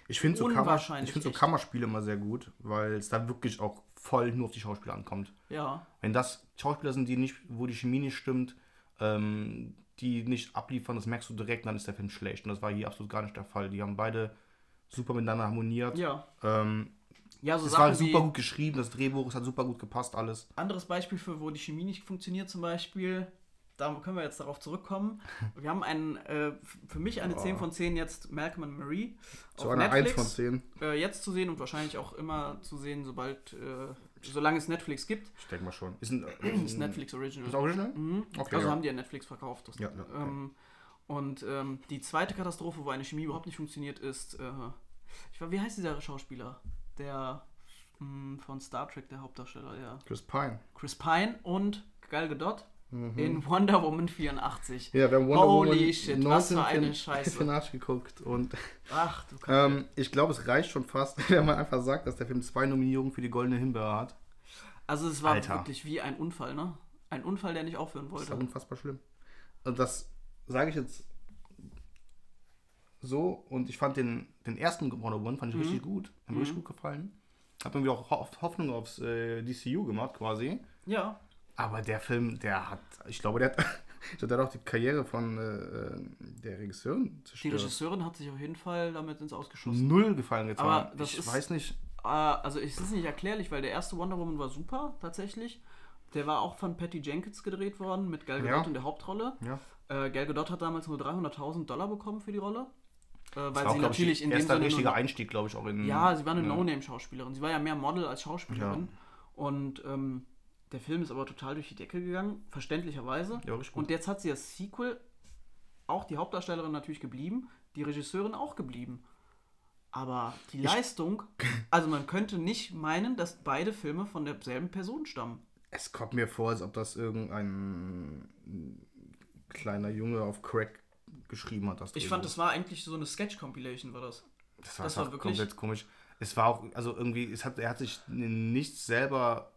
S2: Ich finde so, Kammer, ich find so. Kammerspiele immer sehr gut, weil es da wirklich auch voll nur auf die Schauspieler ankommt.
S1: ja,
S2: Wenn das Schauspieler sind, die nicht, wo die Chemie nicht stimmt, ähm, die nicht abliefern, das merkst du direkt, dann ist der Film schlecht. Und das war hier absolut gar nicht der Fall. Die haben beide super miteinander harmoniert.
S1: ja.
S2: Ähm,
S1: Ja, so
S2: es war super gut geschrieben, das Drehbuch, es hat super gut gepasst, alles.
S1: anderes Beispiel für, wo die Chemie nicht funktioniert, zum Beispiel, da können wir jetzt darauf zurückkommen. Wir haben einen, äh, für mich eine 10 von 10 jetzt Malcolm and Marie
S2: So eine 1 von 10.
S1: Äh, jetzt zu sehen und wahrscheinlich auch immer zu sehen, sobald, äh, solange es Netflix gibt.
S2: Ich denke mal schon. Ist ein,
S1: ist Netflix Original.
S2: Ist Original?
S1: Mhm.
S2: Okay,
S1: also
S2: ja.
S1: haben die ja Netflix verkauft. Das,
S2: Ja, ja, okay.
S1: ähm, und ähm, die zweite Katastrophe, wo eine Chemie überhaupt nicht funktioniert, ist, äh, ich war, wie heißt dieser Schauspieler? Der mh, von Star Trek, der Hauptdarsteller, der
S2: Chris Pine.
S1: Chris Pine und Gal Gadot in Wonder Woman 84.
S2: Mhm. Ja, wir haben Wonder
S1: Holy
S2: Woman
S1: shit, was für eine
S2: 1984
S1: Scheiße.
S2: geguckt und
S1: Ach, du kannst.
S2: ähm, ich glaube, es reicht schon fast, wenn man einfach sagt, dass der Film zwei Nominierungen für die Goldene Himbeere hat.
S1: Also es war
S2: Alter.
S1: wirklich wie ein Unfall, ne? Ein Unfall, der nicht aufhören
S2: Das ist
S1: wollte.
S2: unfassbar schlimm. Und das sage ich jetzt so und ich fand den, den ersten Wonder Woman fand ich
S1: Mhm.
S2: richtig gut. Hat mir richtig gut gefallen. Hab irgendwie auch Ho Hoffnung aufs äh, DCU gemacht quasi.
S1: Ja,
S2: Aber der Film, der hat, ich glaube, der hat, der hat auch die Karriere von äh, der Regisseurin
S1: die
S2: zerstört.
S1: Regisseurin hat sich auf jeden Fall damit ins Ausgeschossen.
S2: Null gefallen getan.
S1: Aber das
S2: ich
S1: ist-
S2: weiß nicht.
S1: Äh, also es ist nicht erklärlich, weil der erste Wonder Woman war super, tatsächlich. Der war auch von Patty Jenkins gedreht worden, mit Gal Gadot
S2: Ja.
S1: in der Hauptrolle.
S2: Ja.
S1: Äh, Gal Gadot hat damals nur 300.000 Dollar bekommen für die Rolle. Äh, weil
S2: War
S1: sie natürlich
S2: ich,
S1: in dem Sinne
S2: richtiger
S1: nur,
S2: Einstieg, glaube ich, auch in.
S1: Ja, sie war eine
S2: ja.
S1: No-Name-Schauspielerin. Sie war ja mehr Model als Schauspielerin. Und ähm, der Film ist aber total durch die Decke gegangen, verständlicherweise.
S2: Ja.
S1: Und jetzt hat sie das Sequel, auch die Hauptdarstellerin natürlich geblieben, die Regisseurin auch geblieben. Aber die Leistung, also man könnte nicht meinen, dass beide Filme von derselben Person stammen.
S2: Es kommt mir vor, als ob das irgendein kleiner Junge auf Crack geschrieben hat. Das
S1: Ich fand, das war eigentlich so eine Sketch-Compilation, war das.
S2: das war,
S1: das war wirklich-
S2: komplett komisch. Es war auch, also irgendwie, es hat, er hat sich nichts selber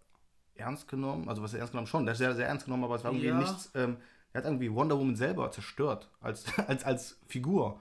S2: ernst genommen. Also was er ernst genommen schon, der ist sehr, sehr ernst genommen, aber es war irgendwie
S1: Ja.
S2: nichts. Ähm, er hat irgendwie Wonder Woman selber zerstört als, als, als Figur.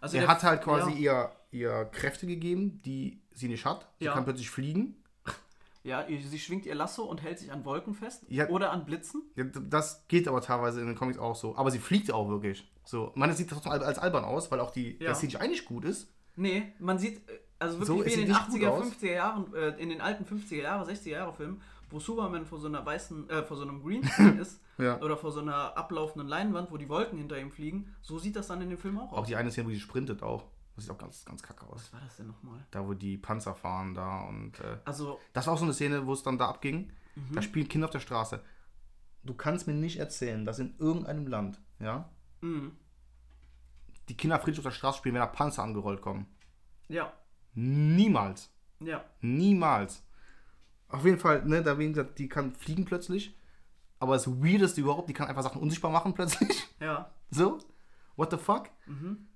S1: Also
S2: er hat halt quasi
S1: ja,
S2: ihr, ihr Kräfte gegeben, die sie nicht hat. Sie
S1: Ja.
S2: kann plötzlich fliegen.
S1: ja, sie schwingt ihr Lasso und hält sich an Wolken fest
S2: Ja.
S1: oder an Blitzen.
S2: Ja, das geht aber teilweise in den Comics auch so. Aber sie fliegt auch wirklich. So, man das sieht trotzdem al- als albern aus, weil auch die
S1: Ja.
S2: der CGI eigentlich gut ist.
S1: Nee, man sieht, äh, also wirklich
S2: So,
S1: wie in den
S2: nicht gut
S1: 80er,
S2: aus.
S1: 50er Jahren, äh, in den alten 50er Jahre, 60er Jahre Filmen, wo Superman vor so einer weißen, äh, vor so einem Greenscreen ist
S2: Ja.
S1: oder vor so einer ablaufenden Leinwand, wo die Wolken hinter ihm fliegen, so sieht das dann in dem Film auch
S2: Auch
S1: aus.
S2: die eine Szene, wo sie sprintet auch. Das sieht auch ganz, ganz kacke aus.
S1: Was war das denn nochmal?
S2: Da, wo die Panzer fahren da und. Äh,
S1: Also,
S2: das war auch so eine Szene, wo es dann da abging.
S1: Mhm.
S2: Da spielen Kinder auf der Straße. Du kannst mir nicht erzählen, dass in irgendeinem Land, ja,
S1: mh,
S2: die Kinder friedlich auf der Straße spielen, wenn da Panzer angerollt kommen.
S1: ja,
S2: Niemals.
S1: ja.
S2: Niemals. Auf jeden Fall, ne, da wie gesagt, die kann fliegen plötzlich. Aber das Weirdeste überhaupt, die kann einfach Sachen unsichtbar machen plötzlich.
S1: Ja,
S2: So? What the fuck?
S1: Mhm.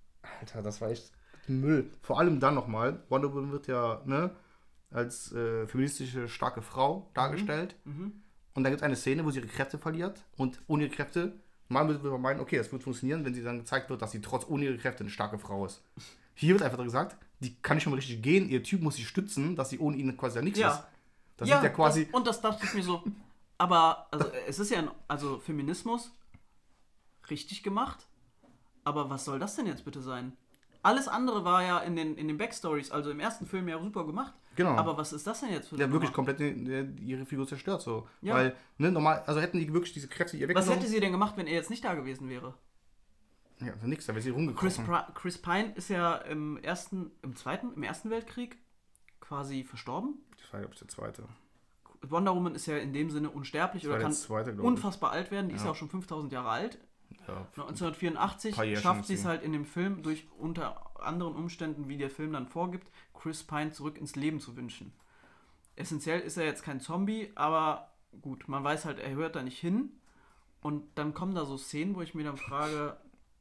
S2: Alter, das war echt Müll. Vor allem dann nochmal, Wonder Woman wird ja, ne, als äh, feministische, starke Frau dargestellt.
S1: Mhm.
S2: Und dann gibt es eine Szene, wo sie ihre Kräfte verliert. Und ohne ihre Kräfte, mal würde man meinen, okay, das wird funktionieren, wenn sie dann gezeigt wird, dass sie trotz ohne ihre Kräfte eine starke Frau ist. Hier wird einfach gesagt, die kann nicht schon mal richtig gehen, ihr Typ muss sie stützen, dass sie ohne ihn quasi ja nichts
S1: Ja.
S2: ist. Das ist ja quasi.
S1: Das, und das dachte ich mir so. Aber also, äh, es ist ja ein, also Feminismus richtig gemacht. Aber was soll das denn jetzt bitte sein? Alles andere war ja in den, in den Backstories, also im ersten Film ja super gemacht.
S2: Genau.
S1: Aber was ist das denn jetzt für
S2: Ja, wirklich
S1: Nummer?
S2: komplett die- ihre Figur zerstört so.
S1: Ja.
S2: Weil, ne, normal, also hätten die wirklich diese Kräfte ihr
S1: Was
S2: weggenommen.
S1: hätte sie denn gemacht, wenn er jetzt nicht da gewesen wäre?
S2: Ja, also nix, da wäre sie
S1: Chris,
S2: rumgekrochen.
S1: Pri- Chris Pine ist ja im ersten, im zweiten, im ersten Weltkrieg quasi verstorben.
S2: Das war, glaube ich, der zweite.
S1: Wonder Woman ist ja in dem Sinne unsterblich oder
S2: der
S1: kann
S2: zweite, ich.
S1: unfassbar alt werden. Die ist ja auch schon 5000 Jahre alt.
S2: Ja.
S1: 1984
S2: Paar Jährchen
S1: schafft sie es halt in dem Film durch unter anderen Umständen, wie der Film dann vorgibt, Chris Pine zurück ins Leben zu wünschen. essentiell ist er jetzt kein Zombie, aber gut, man weiß halt, er hört da nicht hin. Und dann kommen da so Szenen, wo ich mir dann frage,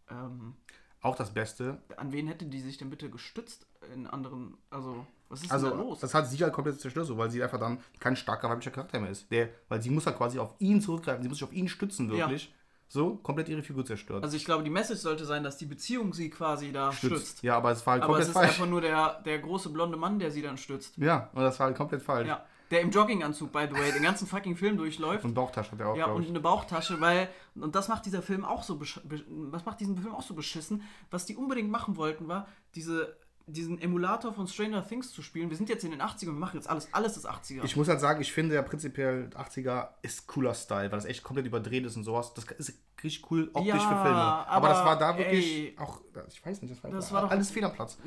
S1: ähm,
S2: Auch das Beste.
S1: an wen hätte die sich denn bitte gestützt in anderen, also was ist
S2: Also,
S1: denn da los?
S2: das hat sie halt komplett zerstört, so, weil sie einfach dann kein starker weiblicher Charakter mehr ist. Der, weil sie muss halt quasi auf ihn zurückgreifen, sie muss sich auf ihn stützen, wirklich. So, komplett ihre Figur zerstört.
S1: Also ich glaube, die Message sollte sein, dass die Beziehung sie quasi da stützt.
S2: Ja, aber es war halt
S1: Aber
S2: komplett
S1: es ist
S2: falsch.
S1: einfach nur der, der große blonde Mann, der sie dann stützt.
S2: Ja, und das war halt komplett falsch.
S1: Ja. Der im Jogginganzug, by the way, den ganzen fucking Film durchläuft.
S2: Und Bauchtasche hat er auch,
S1: Ja, und eine Bauchtasche, weil, und das macht dieser Film auch so, was macht diesen Film auch so beschissen? Was die unbedingt machen wollten, war, diese, diesen Emulator von Stranger Things zu spielen. Wir sind jetzt in den 80ern, wir machen jetzt alles, alles ist 80er.
S2: Ich muss halt sagen, ich finde ja prinzipiell 80er ist cooler Style, weil das echt komplett überdreht ist und sowas. Das ist richtig cool optisch
S1: Ja,
S2: für Filme. Aber,
S1: aber
S2: das war da wirklich
S1: ey.
S2: auch, ich weiß nicht, das war,
S1: Das war doch-
S2: alles fehl am Platz.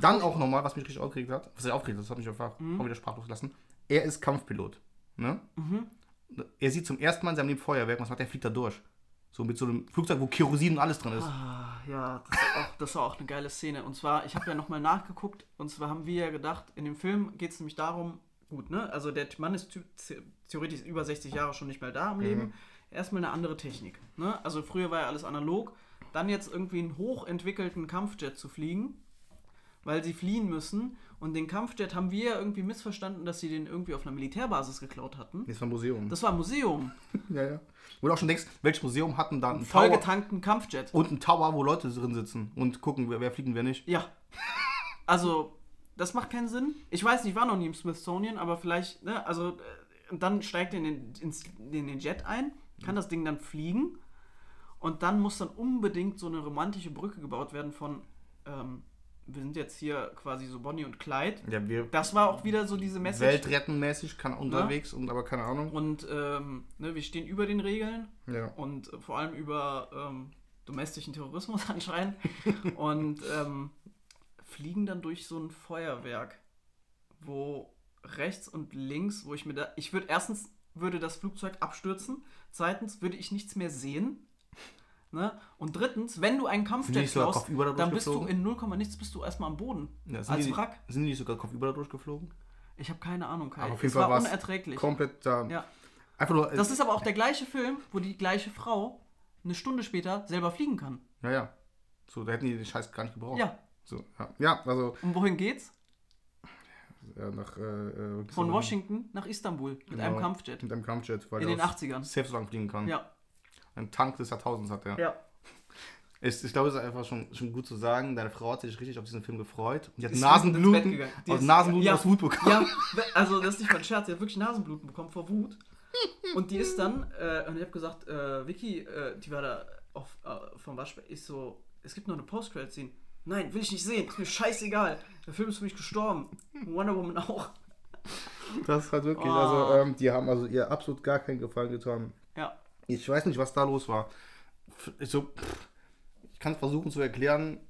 S2: Dann auch nochmal, was mich richtig aufgeregt hat, was ich aufgeregt hat, das hat mich einfach
S1: Mhm.
S2: auch wieder sprachlos gelassen. Er ist Kampfpilot. Ne?
S1: Mhm.
S2: Er sieht zum ersten Mal in seinem Leben Feuerwerk und was macht er? fliegt da durch. So mit so einem Flugzeug, wo Kerosin und alles drin ist.
S1: Ah, ja, das, ist auch, das war auch eine geile Szene. Und zwar, ich habe ja nochmal nachgeguckt, und zwar haben wir ja gedacht, in dem Film geht es nämlich darum, gut, ne? Also der Mann ist the- theoretisch über 60 Jahre schon nicht mehr da am Leben. Erstmal eine andere Technik. Ne? Also früher war ja alles analog. Dann jetzt irgendwie einen hochentwickelten Kampfjet zu fliegen, weil sie fliehen müssen. Und den Kampfjet haben wir ja irgendwie missverstanden, dass sie den irgendwie auf einer Militärbasis geklaut hatten.
S2: Das war ein Museum.
S1: Das war ein Museum.
S2: ja, ja. Wo du auch schon denkst, welches Museum hat denn da einen
S1: Vollgetankten Kampfjet.
S2: und einen Tower, wo Leute drin sitzen und gucken, wer, wer fliegt und wer nicht.
S1: Ja. Also, das macht keinen Sinn. Ich weiß nicht, ich war noch nie im Smithsonian, aber vielleicht, ne, also, äh, dann steigt er in den, in den Jet ein, kann das Ding dann fliegen und dann muss dann unbedingt so eine romantische Brücke gebaut werden von, ähm, wir sind jetzt hier quasi so Bonnie und Clyde.
S2: Ja, wir
S1: Das war auch wieder so diese Message.
S2: Weltrettenmäßig kann unterwegs und aber keine Ahnung.
S1: Und ähm, ne, wir stehen über den Regeln
S2: Ja.
S1: und äh, vor allem über ähm, domestischen Terrorismus anscheinend und ähm, fliegen dann durch so ein Feuerwerk, wo rechts und links, wo ich mir da, ich würde erstens würde das Flugzeug abstürzen, zweitens würde ich nichts mehr sehen. Ne? Und drittens, wenn du einen
S2: Sind die
S1: Kampfjet klaust,
S2: kopfüber da
S1: dann bist du in 0, nichts bist du erstmal am Boden.
S2: Ja, sind
S1: als
S2: die,
S1: Wrack.
S2: Sind die nicht sogar kopfüber da durchgeflogen?
S1: Ich habe keine Ahnung, Kai.
S2: Aber auf jeden Fall
S1: war unerträglich.
S2: Komplett da.
S1: Ja.
S2: Einfach nur.
S1: Das ist aber auch der gleiche Film, wo die gleiche Frau eine Stunde später selber fliegen kann.
S2: ja, ja. So, da hätten die den Scheiß gar nicht gebraucht.
S1: Ja.
S2: So, ja. ja, also
S1: Und wohin geht's?
S2: ja, nach. Äh, äh,
S1: Von Washington nach Istanbul mit
S2: Genau.
S1: einem Kampfjet.
S2: Mit einem Kampfjet, weil
S1: In
S2: er
S1: den
S2: aus
S1: 80ern.
S2: safe so lang fliegen kann.
S1: Ja.
S2: Ein Tank des Jahrtausends hat er.
S1: Ja.
S2: Ich, ich glaube, es ist einfach schon, schon gut zu sagen, deine Frau hat sich richtig auf diesen Film gefreut. Und die hat
S1: Ist
S2: Nasenbluten.
S1: Die
S2: aus
S1: ist-
S2: Nasenbluten
S1: ja.
S2: aus Wut bekommen.
S1: Ja, also das ist nicht mein Scherz, sie hat wirklich Nasenbluten bekommen vor Wut. Und die ist dann, äh, und ich habe gesagt, äh, Vicky, äh, die war da auf, äh, vom Waschbär, ist so, es gibt noch eine Post-Credit-Scene. Nein, will ich nicht sehen, ist mir scheißegal. Der Film ist für mich gestorben. Wonder Woman auch.
S2: Das ist halt wirklich,
S1: Oh.
S2: also ähm, die haben also ihr absolut gar keinen Gefallen getan.
S1: Ja.
S2: Ich weiß nicht, was da los war. Ich, so, pff, ich kann versuchen zu erklären,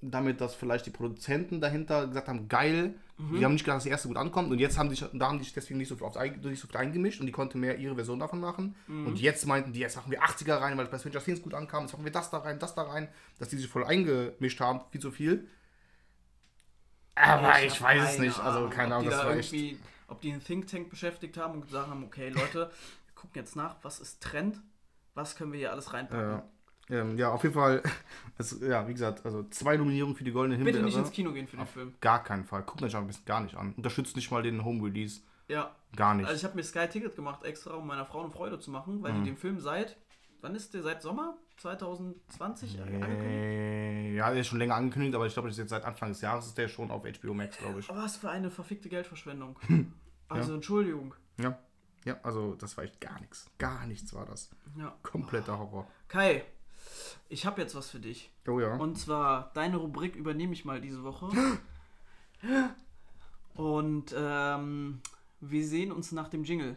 S2: damit, dass vielleicht die Produzenten dahinter gesagt haben, geil,
S1: Mhm.
S2: die haben nicht gedacht, dass die erste gut ankommt und jetzt haben die, da haben die sich deswegen nicht so viel, aufs, nicht so viel eingemischt und die konnten mehr ihre Version davon machen.
S1: Mhm.
S2: Und jetzt meinten die, jetzt machen wir 80er rein, weil es bei Stranger Things gut ankam, jetzt machen wir das da rein, das da rein, dass die sich voll eingemischt haben, viel zu viel. Aber ich,
S1: hab
S2: weiß es nicht, also keine
S1: ob
S2: Ahnung,
S1: die
S2: das
S1: da
S2: war echt.
S1: Ob die einen Think Tank beschäftigt haben und gesagt haben, okay, Leute, gucken jetzt nach, was ist Trend, was können wir hier alles reinpacken.
S2: Ja, ähm, ja, auf jeden Fall, es, ja, wie gesagt, also zwei Nominierungen für die Goldene
S1: Bitte
S2: Himbeere.
S1: nicht ins Kino gehen für den Film.
S2: Gar keinen Fall. Guckt euch am besten gar nicht an. Unterstützt nicht mal den Home Release.
S1: Ja,
S2: Gar nicht.
S1: also ich habe mir Sky Ticket gemacht, extra um meiner Frau eine Freude zu machen,
S2: Mhm.
S1: weil die den Film seit, wann ist der, seit Sommer 2020 angekündigt?
S2: äh, ja, der ist schon länger angekündigt, aber ich glaube, das ist jetzt seit Anfang des Jahres ist der schon auf HBO Max, glaube ich.
S1: Oh, was für eine verfickte Geldverschwendung. Also Entschuldigung.
S2: Ja. Ja, also das war echt gar nichts. Gar nichts war das.
S1: Ja.
S2: Kompletter Horror.
S1: Kai, ich habe jetzt was für dich.
S2: Oh ja.
S1: Und zwar, deine Rubrik übernehme ich mal diese Woche. Und ähm, wir sehen uns nach dem Jingle.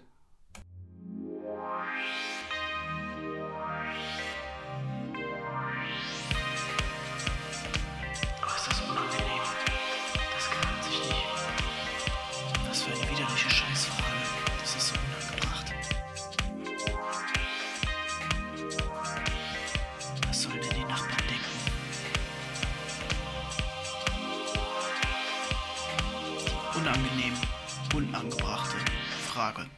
S3: Frage.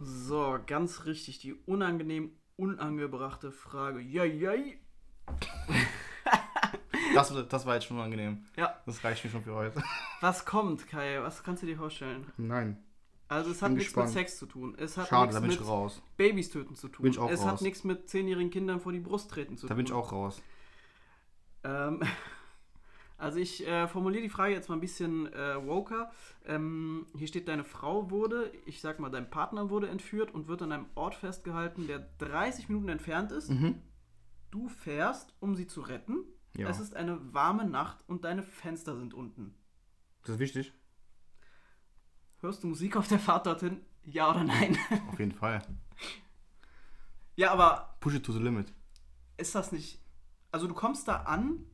S1: So, ganz richtig, die unangenehm unangebrachte Frage. Jai,
S2: Das, das war jetzt schon unangenehm.
S1: Ja,
S2: Das reicht mir schon für heute.
S1: was kommt, Kai? Was kannst du dir vorstellen?
S2: Nein.
S1: Also es hat nichts
S2: gespannt.
S1: mit Sex zu tun. Es hat
S2: Schade,
S1: nichts
S2: da ich
S1: mit
S2: raus.
S1: Babys töten zu tun.
S2: Bin ich auch
S1: es
S2: raus.
S1: hat nichts mit zehnjährigen Kindern vor die Brust treten zu
S2: Da
S1: tun.
S2: bin ich auch raus.
S1: Ähm, also ich äh, formuliere die Frage jetzt mal ein bisschen äh, woker. Ähm, hier steht, deine Frau wurde, ich sag mal, dein Partner wurde entführt und wird an einem Ort festgehalten, der 30 Minuten entfernt ist. Du fährst, um sie zu retten.
S2: Ja.
S1: Es ist eine warme Nacht und deine Fenster sind unten.
S2: Das ist wichtig.
S1: Hörst du Musik auf der Fahrt dorthin? Ja oder nein?
S2: Auf jeden Fall.
S1: ja, aber
S2: Push it to the limit.
S1: ist das nicht. Also du kommst da an,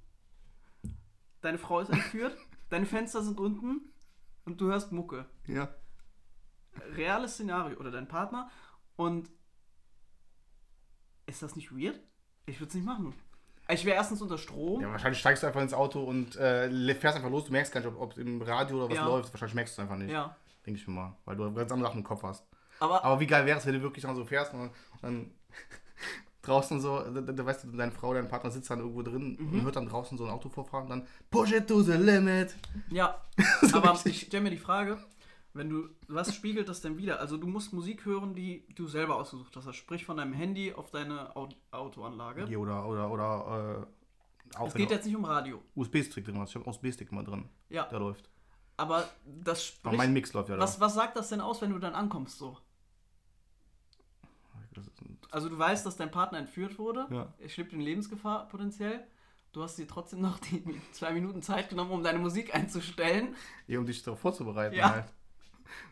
S1: deine Frau ist entführt, deine Fenster sind unten und du hörst Mucke.
S2: Ja.
S1: Reales Szenario oder dein Partner und ist das nicht weird? Ich würde es nicht machen. Ich wäre erstens unter Strom.
S2: Ja, wahrscheinlich steigst du einfach ins Auto und äh, fährst einfach los. Du merkst gar nicht, ob, ob im Radio oder was
S1: Ja.
S2: läuft. Wahrscheinlich merkst du es einfach nicht.
S1: Ja.
S2: Denke ich mir mal. Weil du ganz andere Sachen im Kopf hast.
S1: Aber,
S2: Aber wie geil wäre es, wenn du wirklich dann so fährst und dann draußen so, da, da weißt du, deine Frau, dein Partner sitzt dann irgendwo drin
S1: Mhm.
S2: und hört dann draußen so ein Auto vorfahren und dann push it to the limit.
S1: ja. Aber ich stelle mir die Frage, wenn du, was spiegelt das denn wieder? Also du musst Musik hören, die du selber ausgesucht hast. Also sprich von deinem Handy auf deine Au- Autoanlage.
S2: Ja, oder, oder, oder, äh,
S1: Es geht jetzt nicht um Radio.
S2: USB-Stick drin. Ich habe einen USB-Stick immer drin.
S1: Ja.
S2: Der läuft.
S1: Aber das
S2: Aber
S1: spricht,
S2: mein Mix läuft ja da.
S1: was, was sagt das denn aus, wenn du dann ankommst so? Also du weißt, dass dein Partner entführt wurde.
S2: Ja.
S1: Er schleppt in Lebensgefahr potenziell. Du hast dir trotzdem noch die zwei Minuten Zeit genommen, um deine Musik einzustellen.
S2: Ja, um dich darauf vorzubereiten
S1: Ja.
S2: halt.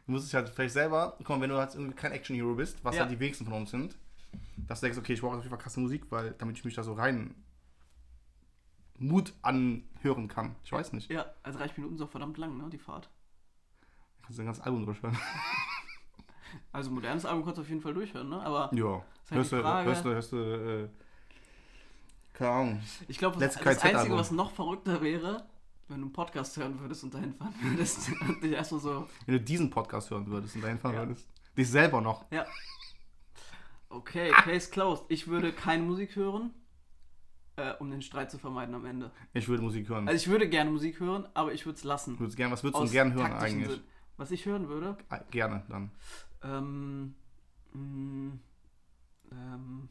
S2: Du musst dich halt vielleicht selber, mal, wenn du halt irgendwie kein Action-Hero bist, was
S1: Ja.
S2: halt die wenigsten von uns sind, dass du denkst, okay, ich brauche auf jeden Fall krasse Musik, weil damit ich mich da so rein Mut anhören kann. Ich weiß nicht.
S1: Ja, also 30 Minuten ist auch verdammt lang, ne, die Fahrt.
S2: Kannst du ein ganzes Album durchhören.
S1: Also modernes Album kannst du auf jeden Fall durchhören, ne? Aber
S2: Ja.
S1: ist halt
S2: Hörst
S1: die
S2: du,
S1: Frage.
S2: hörst du, hörst du, äh, keine Ahnung.
S1: ich glaube, das, das Einzige, was noch verrückter wäre, wenn du einen Podcast hören würdest und dahin fahren würdest und dich erstmal so,
S2: Wenn du diesen Podcast hören würdest und dahin fahren
S1: Ja.
S2: würdest. Dich selber noch.
S1: ja. Okay, case closed. Ich würde keine Musik hören, äh, um den Streit zu vermeiden am Ende.
S2: Ich würde Musik hören.
S1: Also ich würde gerne Musik hören, aber ich würde es lassen.
S2: würdest gern, was würdest du
S1: Aus
S2: denn gern hören eigentlich?
S1: Sinn. Was ich hören würde,
S2: Ah, Gerne dann.
S1: Ähm, mh, ähm,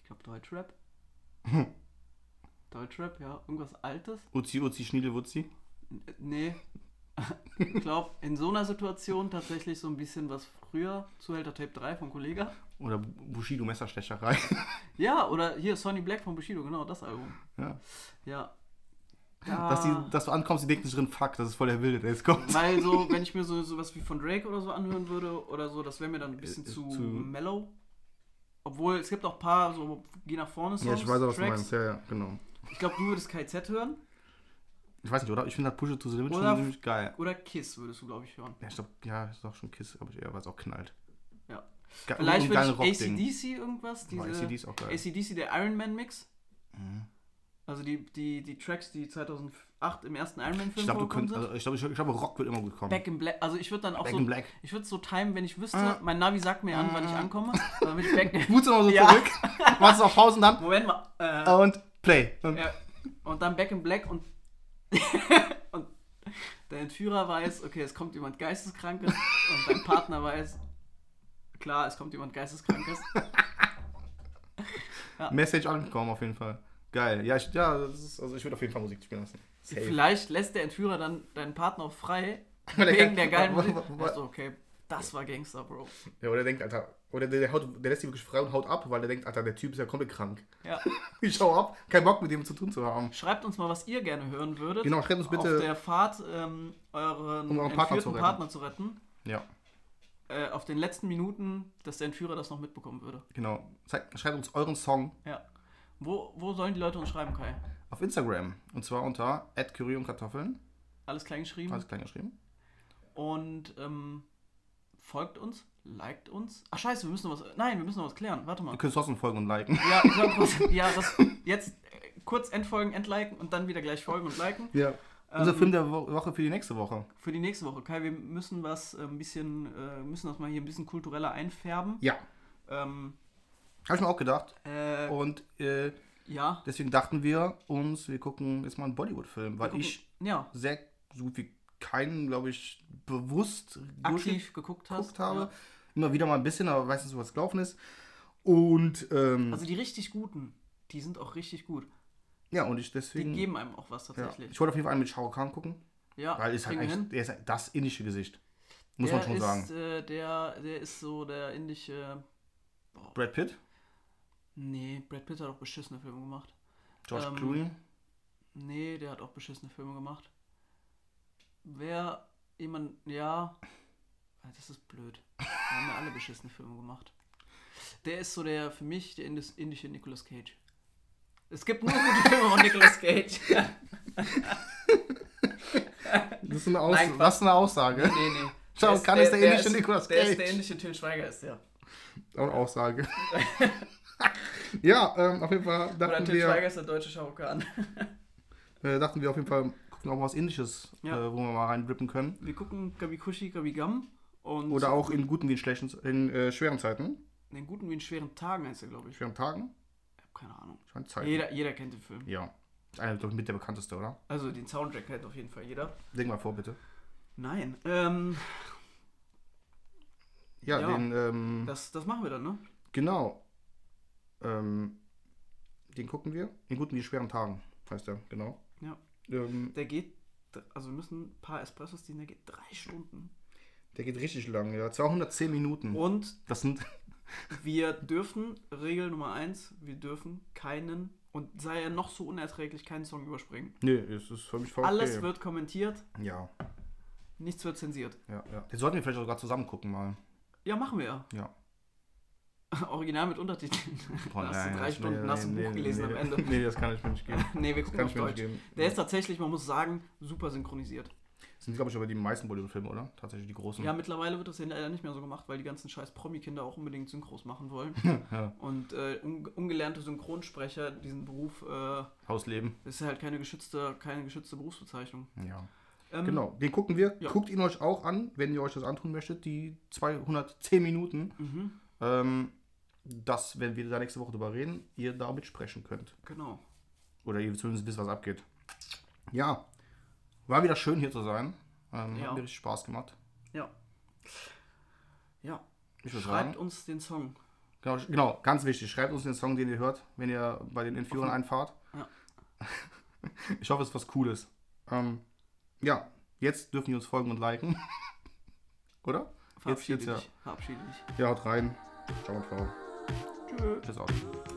S1: ich glaube Deutschrap. Deutschrap, ja, irgendwas Altes.
S2: Uzi, Uzi, Schniedel, Wutzi.
S1: N- Nee. ich glaube, in so einer Situation tatsächlich so ein bisschen was früher, Zuhälter Tape 3 von Kollega.
S2: Oder Bushido Messerstecherei.
S1: Ja, oder hier Sonny Black von Bushido, genau, das Album.
S2: ja.
S1: Ja.
S2: Dass, die, dass du ankommst, die denken sich drin, fuck, das ist voll der Wilde, der jetzt kommt.
S1: Weil so, wenn ich mir so sowas wie von Drake oder so anhören würde oder so, das wäre mir dann ein bisschen
S2: Ist
S1: zu,
S2: zu-
S1: mellow. Obwohl, es gibt auch ein paar so Geh nach vorne Songs,
S2: Ja, ich weiß auch, was du meinst. Ja, ja, genau.
S1: Ich glaube, du würdest KZ hören
S2: Ich weiß nicht, oder? Ich finde halt Push It to the Limit
S1: Oder-
S2: schon ziemlich geil.
S1: oder Kiss würdest du, glaube ich, hören.
S2: Ja, ich glaube, ja, ist auch schon Kiss, aber ich eher, weil es auch knallt.
S1: Ja.
S2: Ge
S1: Vielleicht würde ich. ACDC irgendwas, diese
S2: ACDC ist auch geil.
S1: ACDC, der Iron Man Mix.
S2: Mhm.
S1: Also die, die, die Tracks, die 2008 im ersten Iron Man Film
S2: Ich glaube, du
S1: sind.
S2: also ich glaube, ich, ich glaube, Rock wird immer gut kommen.
S1: Back in Black, also ich würde dann auch
S2: Back
S1: so,
S2: in Black.
S1: ich würde es so timen, wenn ich wüsste,
S2: Ah.
S1: mein Navi sagt mir an, wann ich ankomme, damit ich Back
S2: Gut immer so
S1: Ja.
S2: zurück. Machst du auf Pause und dann
S1: Moment mal, äh,
S2: und Play. Und
S1: Ja, und dann Back in Black und, und der Entführer weiß, okay, es kommt jemand Geisteskrankes und dein Partner weiß, klar, es kommt jemand Geisteskrankes.
S2: Message angekommen auf jeden Fall. Geil. Ja, ich, ja ist, also ich würde auf jeden Fall Musik spielen lassen. Safe.
S1: Vielleicht lässt der Entführer dann deinen Partner auch frei, wegen
S2: kann-
S1: der geilen Musik. Also, okay, das war Gangster, Bro.
S2: Ja, oder der denkt, Alter, oder der, der, haut, der lässt die wirklich frei und haut ab, weil der denkt, Alter, der Typ ist ja komplett krank.
S1: Ja.
S2: Ich schau ab, kein Bock mit dem zu tun zu haben.
S1: Schreibt uns mal, was ihr gerne hören würdet.
S2: Genau, schreibt uns bitte-
S1: Auf der Fahrt, ähm, euren
S2: Um euren Partner zu retten.
S1: Partner zu retten.
S2: Ja,
S1: Äh, auf den letzten Minuten, dass der Entführer das noch mitbekommen würde.
S2: genau. Schreibt uns euren Song
S1: Ja. Wo, wo sollen die Leute uns schreiben, Kai?
S2: auf Instagram. Und zwar unter Curry und Kartoffeln.
S1: Alles klein geschrieben.
S2: Alles klein geschrieben.
S1: Und ähm, folgt uns, liked uns. Ach scheiße, wir müssen noch was. Nein, wir müssen noch was klären. Warte mal.
S2: Ihr könnt trotzdem folgen und liken.
S1: Ja, glaub, was, ja das, jetzt äh, kurz entfolgen, entliken und dann wieder gleich folgen und liken.
S2: Ja. Unser
S1: Ähm,
S2: Film der Wo Woche für die nächste Woche.
S1: Für die nächste Woche. Kai, wir müssen was äh, ein bisschen, äh, müssen das mal hier ein bisschen kultureller einfärben.
S2: Ja.
S1: Ähm,
S2: Habe ich mir auch gedacht.
S1: äh,
S2: Und äh,
S1: ja.
S2: deswegen dachten wir uns, wir gucken jetzt mal einen Bollywood-Film, weil
S1: gucken-
S2: ich
S1: ja,
S2: sehr so wie keinen, glaube ich, bewusst
S1: aktiv geguckt
S2: durchgeguckt habe.
S1: Ja.
S2: Immer wieder mal ein bisschen, aber weiß nicht, was gelaufen ist. Und ähm,
S1: Also die richtig guten, die sind auch richtig gut.
S2: ja, und ich
S1: Die
S2: deswegen.
S1: geben einem auch was
S2: ja.
S1: tatsächlich.
S2: Ich wollte auf jeden Fall einen mit Shao Kahn gucken,
S1: Ja,
S2: weil ist halt eigentlich,
S1: hin.
S2: der ist halt das indische Gesicht. Muss
S1: der
S2: man schon
S1: ist,
S2: sagen.
S1: Äh, der, der ist so der indische.
S2: Brad Pitt,
S1: Nee, Brad Pitt hat auch beschissene Filme gemacht.
S2: George
S1: Ähm,
S2: Clooney.
S1: Nee, der hat auch beschissene Filme gemacht. Wer jemand, ja, ah, das ist blöd. Wir haben ja alle beschissene Filme gemacht. Der ist so der, für mich, der indis, indische Nicolas Cage. Es gibt nur gute Filme von Nicolas Cage.
S2: Das ist eine, Aus
S1: Nein,
S2: was ist eine Aussage.
S1: nee, nee.
S2: Schau, kann es der indische
S1: ist,
S2: Nicolas
S1: Der ist
S2: Cage.
S1: der indische Till Schweiger, ist der.
S2: Auch eine Aussage. ja, ähm, auf jeden Fall
S1: Oder
S2: dachten
S1: Till Schweiger
S2: wir,
S1: ist der deutsche Shao Kahn.
S2: äh, dachten wir auf jeden Fall, gucken auch mal was Indisches,
S1: Ja.
S2: äh, wo wir mal reinrippen können.
S1: Wir gucken Gabi Kushi, Gabi Gam. Und
S2: Oder auch in guten wie in schlechten, in äh, schweren Zeiten.
S1: in guten wie in schweren Tagen heißt er, glaube ich.
S2: Schweren Tagen.
S1: Ich habe keine Ahnung.
S2: Schweren Zeiten.
S1: Jeder, jeder kennt den Film.
S2: Ja. Einer doch mit der bekannteste, oder?
S1: Also den Soundtrack kennt auf jeden Fall jeder.
S2: Leg mal vor, bitte.
S1: Nein. Ähm,
S2: Ja,
S1: Ja.
S2: den, ähm,
S1: das, das machen wir dann, ne?
S2: genau. Ähm, den gucken wir. In guten wie schweren Tagen, heißt der, genau.
S1: Ja.
S2: Ähm,
S1: Der geht, also wir müssen ein paar Espressos dienen, der geht drei Stunden.
S2: der geht richtig lang, ja. 210 Minuten.
S1: Und
S2: Das sind,
S1: wir dürfen, Regel Nummer eins, wir dürfen keinen, und sei er noch so unerträglich, keinen Song überspringen.
S2: nee, es ist für mich voll
S1: Alles
S2: okay.
S1: wird kommentiert,
S2: Ja,
S1: nichts wird zensiert.
S2: ja, ja. Den sollten wir vielleicht sogar zusammen gucken mal.
S1: Ja, machen wir ja. Original mit Untertiteln.
S2: Boah,
S1: Da hast du
S2: nein,
S1: drei
S2: das-
S1: Stunden,
S2: nee,
S1: hast du ein
S2: nee,
S1: Buch
S2: nee,
S1: gelesen am Ende.
S2: Nee, das kann ich mir nicht geben.
S1: nee, wir gucken auf Deutsch. Der ist tatsächlich, man muss sagen, super synchronisiert.
S2: Das sind, glaube ich, aber die meisten Bollywood-Filme, oder? Tatsächlich die großen.
S1: Ja, mittlerweile wird das ja leider nicht mehr so gemacht, weil die ganzen scheiß Promi-Kinder auch unbedingt Synchros machen wollen.
S2: Ja.
S1: Und äh, un ungelernte Synchronsprecher, diesen Beruf, äh,
S2: Hausleben.
S1: das ist halt keine geschützte, keine geschützte Berufsbezeichnung.
S2: Ja.
S1: Ähm,
S2: Genau, den gucken wir.
S1: ja.
S2: Guckt ihn euch auch an, wenn ihr euch das antun möchtet, die 210 Minuten.
S1: Mhm,
S2: Ähm, dass, wenn wir da nächste Woche drüber reden, ihr da mitsprechen könnt.
S1: genau.
S2: Oder ihr zumindest wisst, was abgeht. Ja, war wieder schön hier zu sein. Ähm,
S1: Ja.
S2: Hat mir richtig Spaß gemacht.
S1: Ja. Ja. Schreibt
S2: sagen.
S1: uns den Song.
S2: Genau, genau, ganz wichtig. Schreibt uns den Song, den ihr hört, wenn ihr bei den Entführern einfahrt.
S1: Ja.
S2: Ich hoffe, es ist was Cooles. Ähm, ja, jetzt dürfen wir uns folgen und liken. Oder? Jetzt
S1: Verabschiede
S2: geht's ja.
S1: dich. Verabschiede dich.
S2: Ja, haut rein. Ciao und ciao.
S1: Tschö.
S2: Tschüss.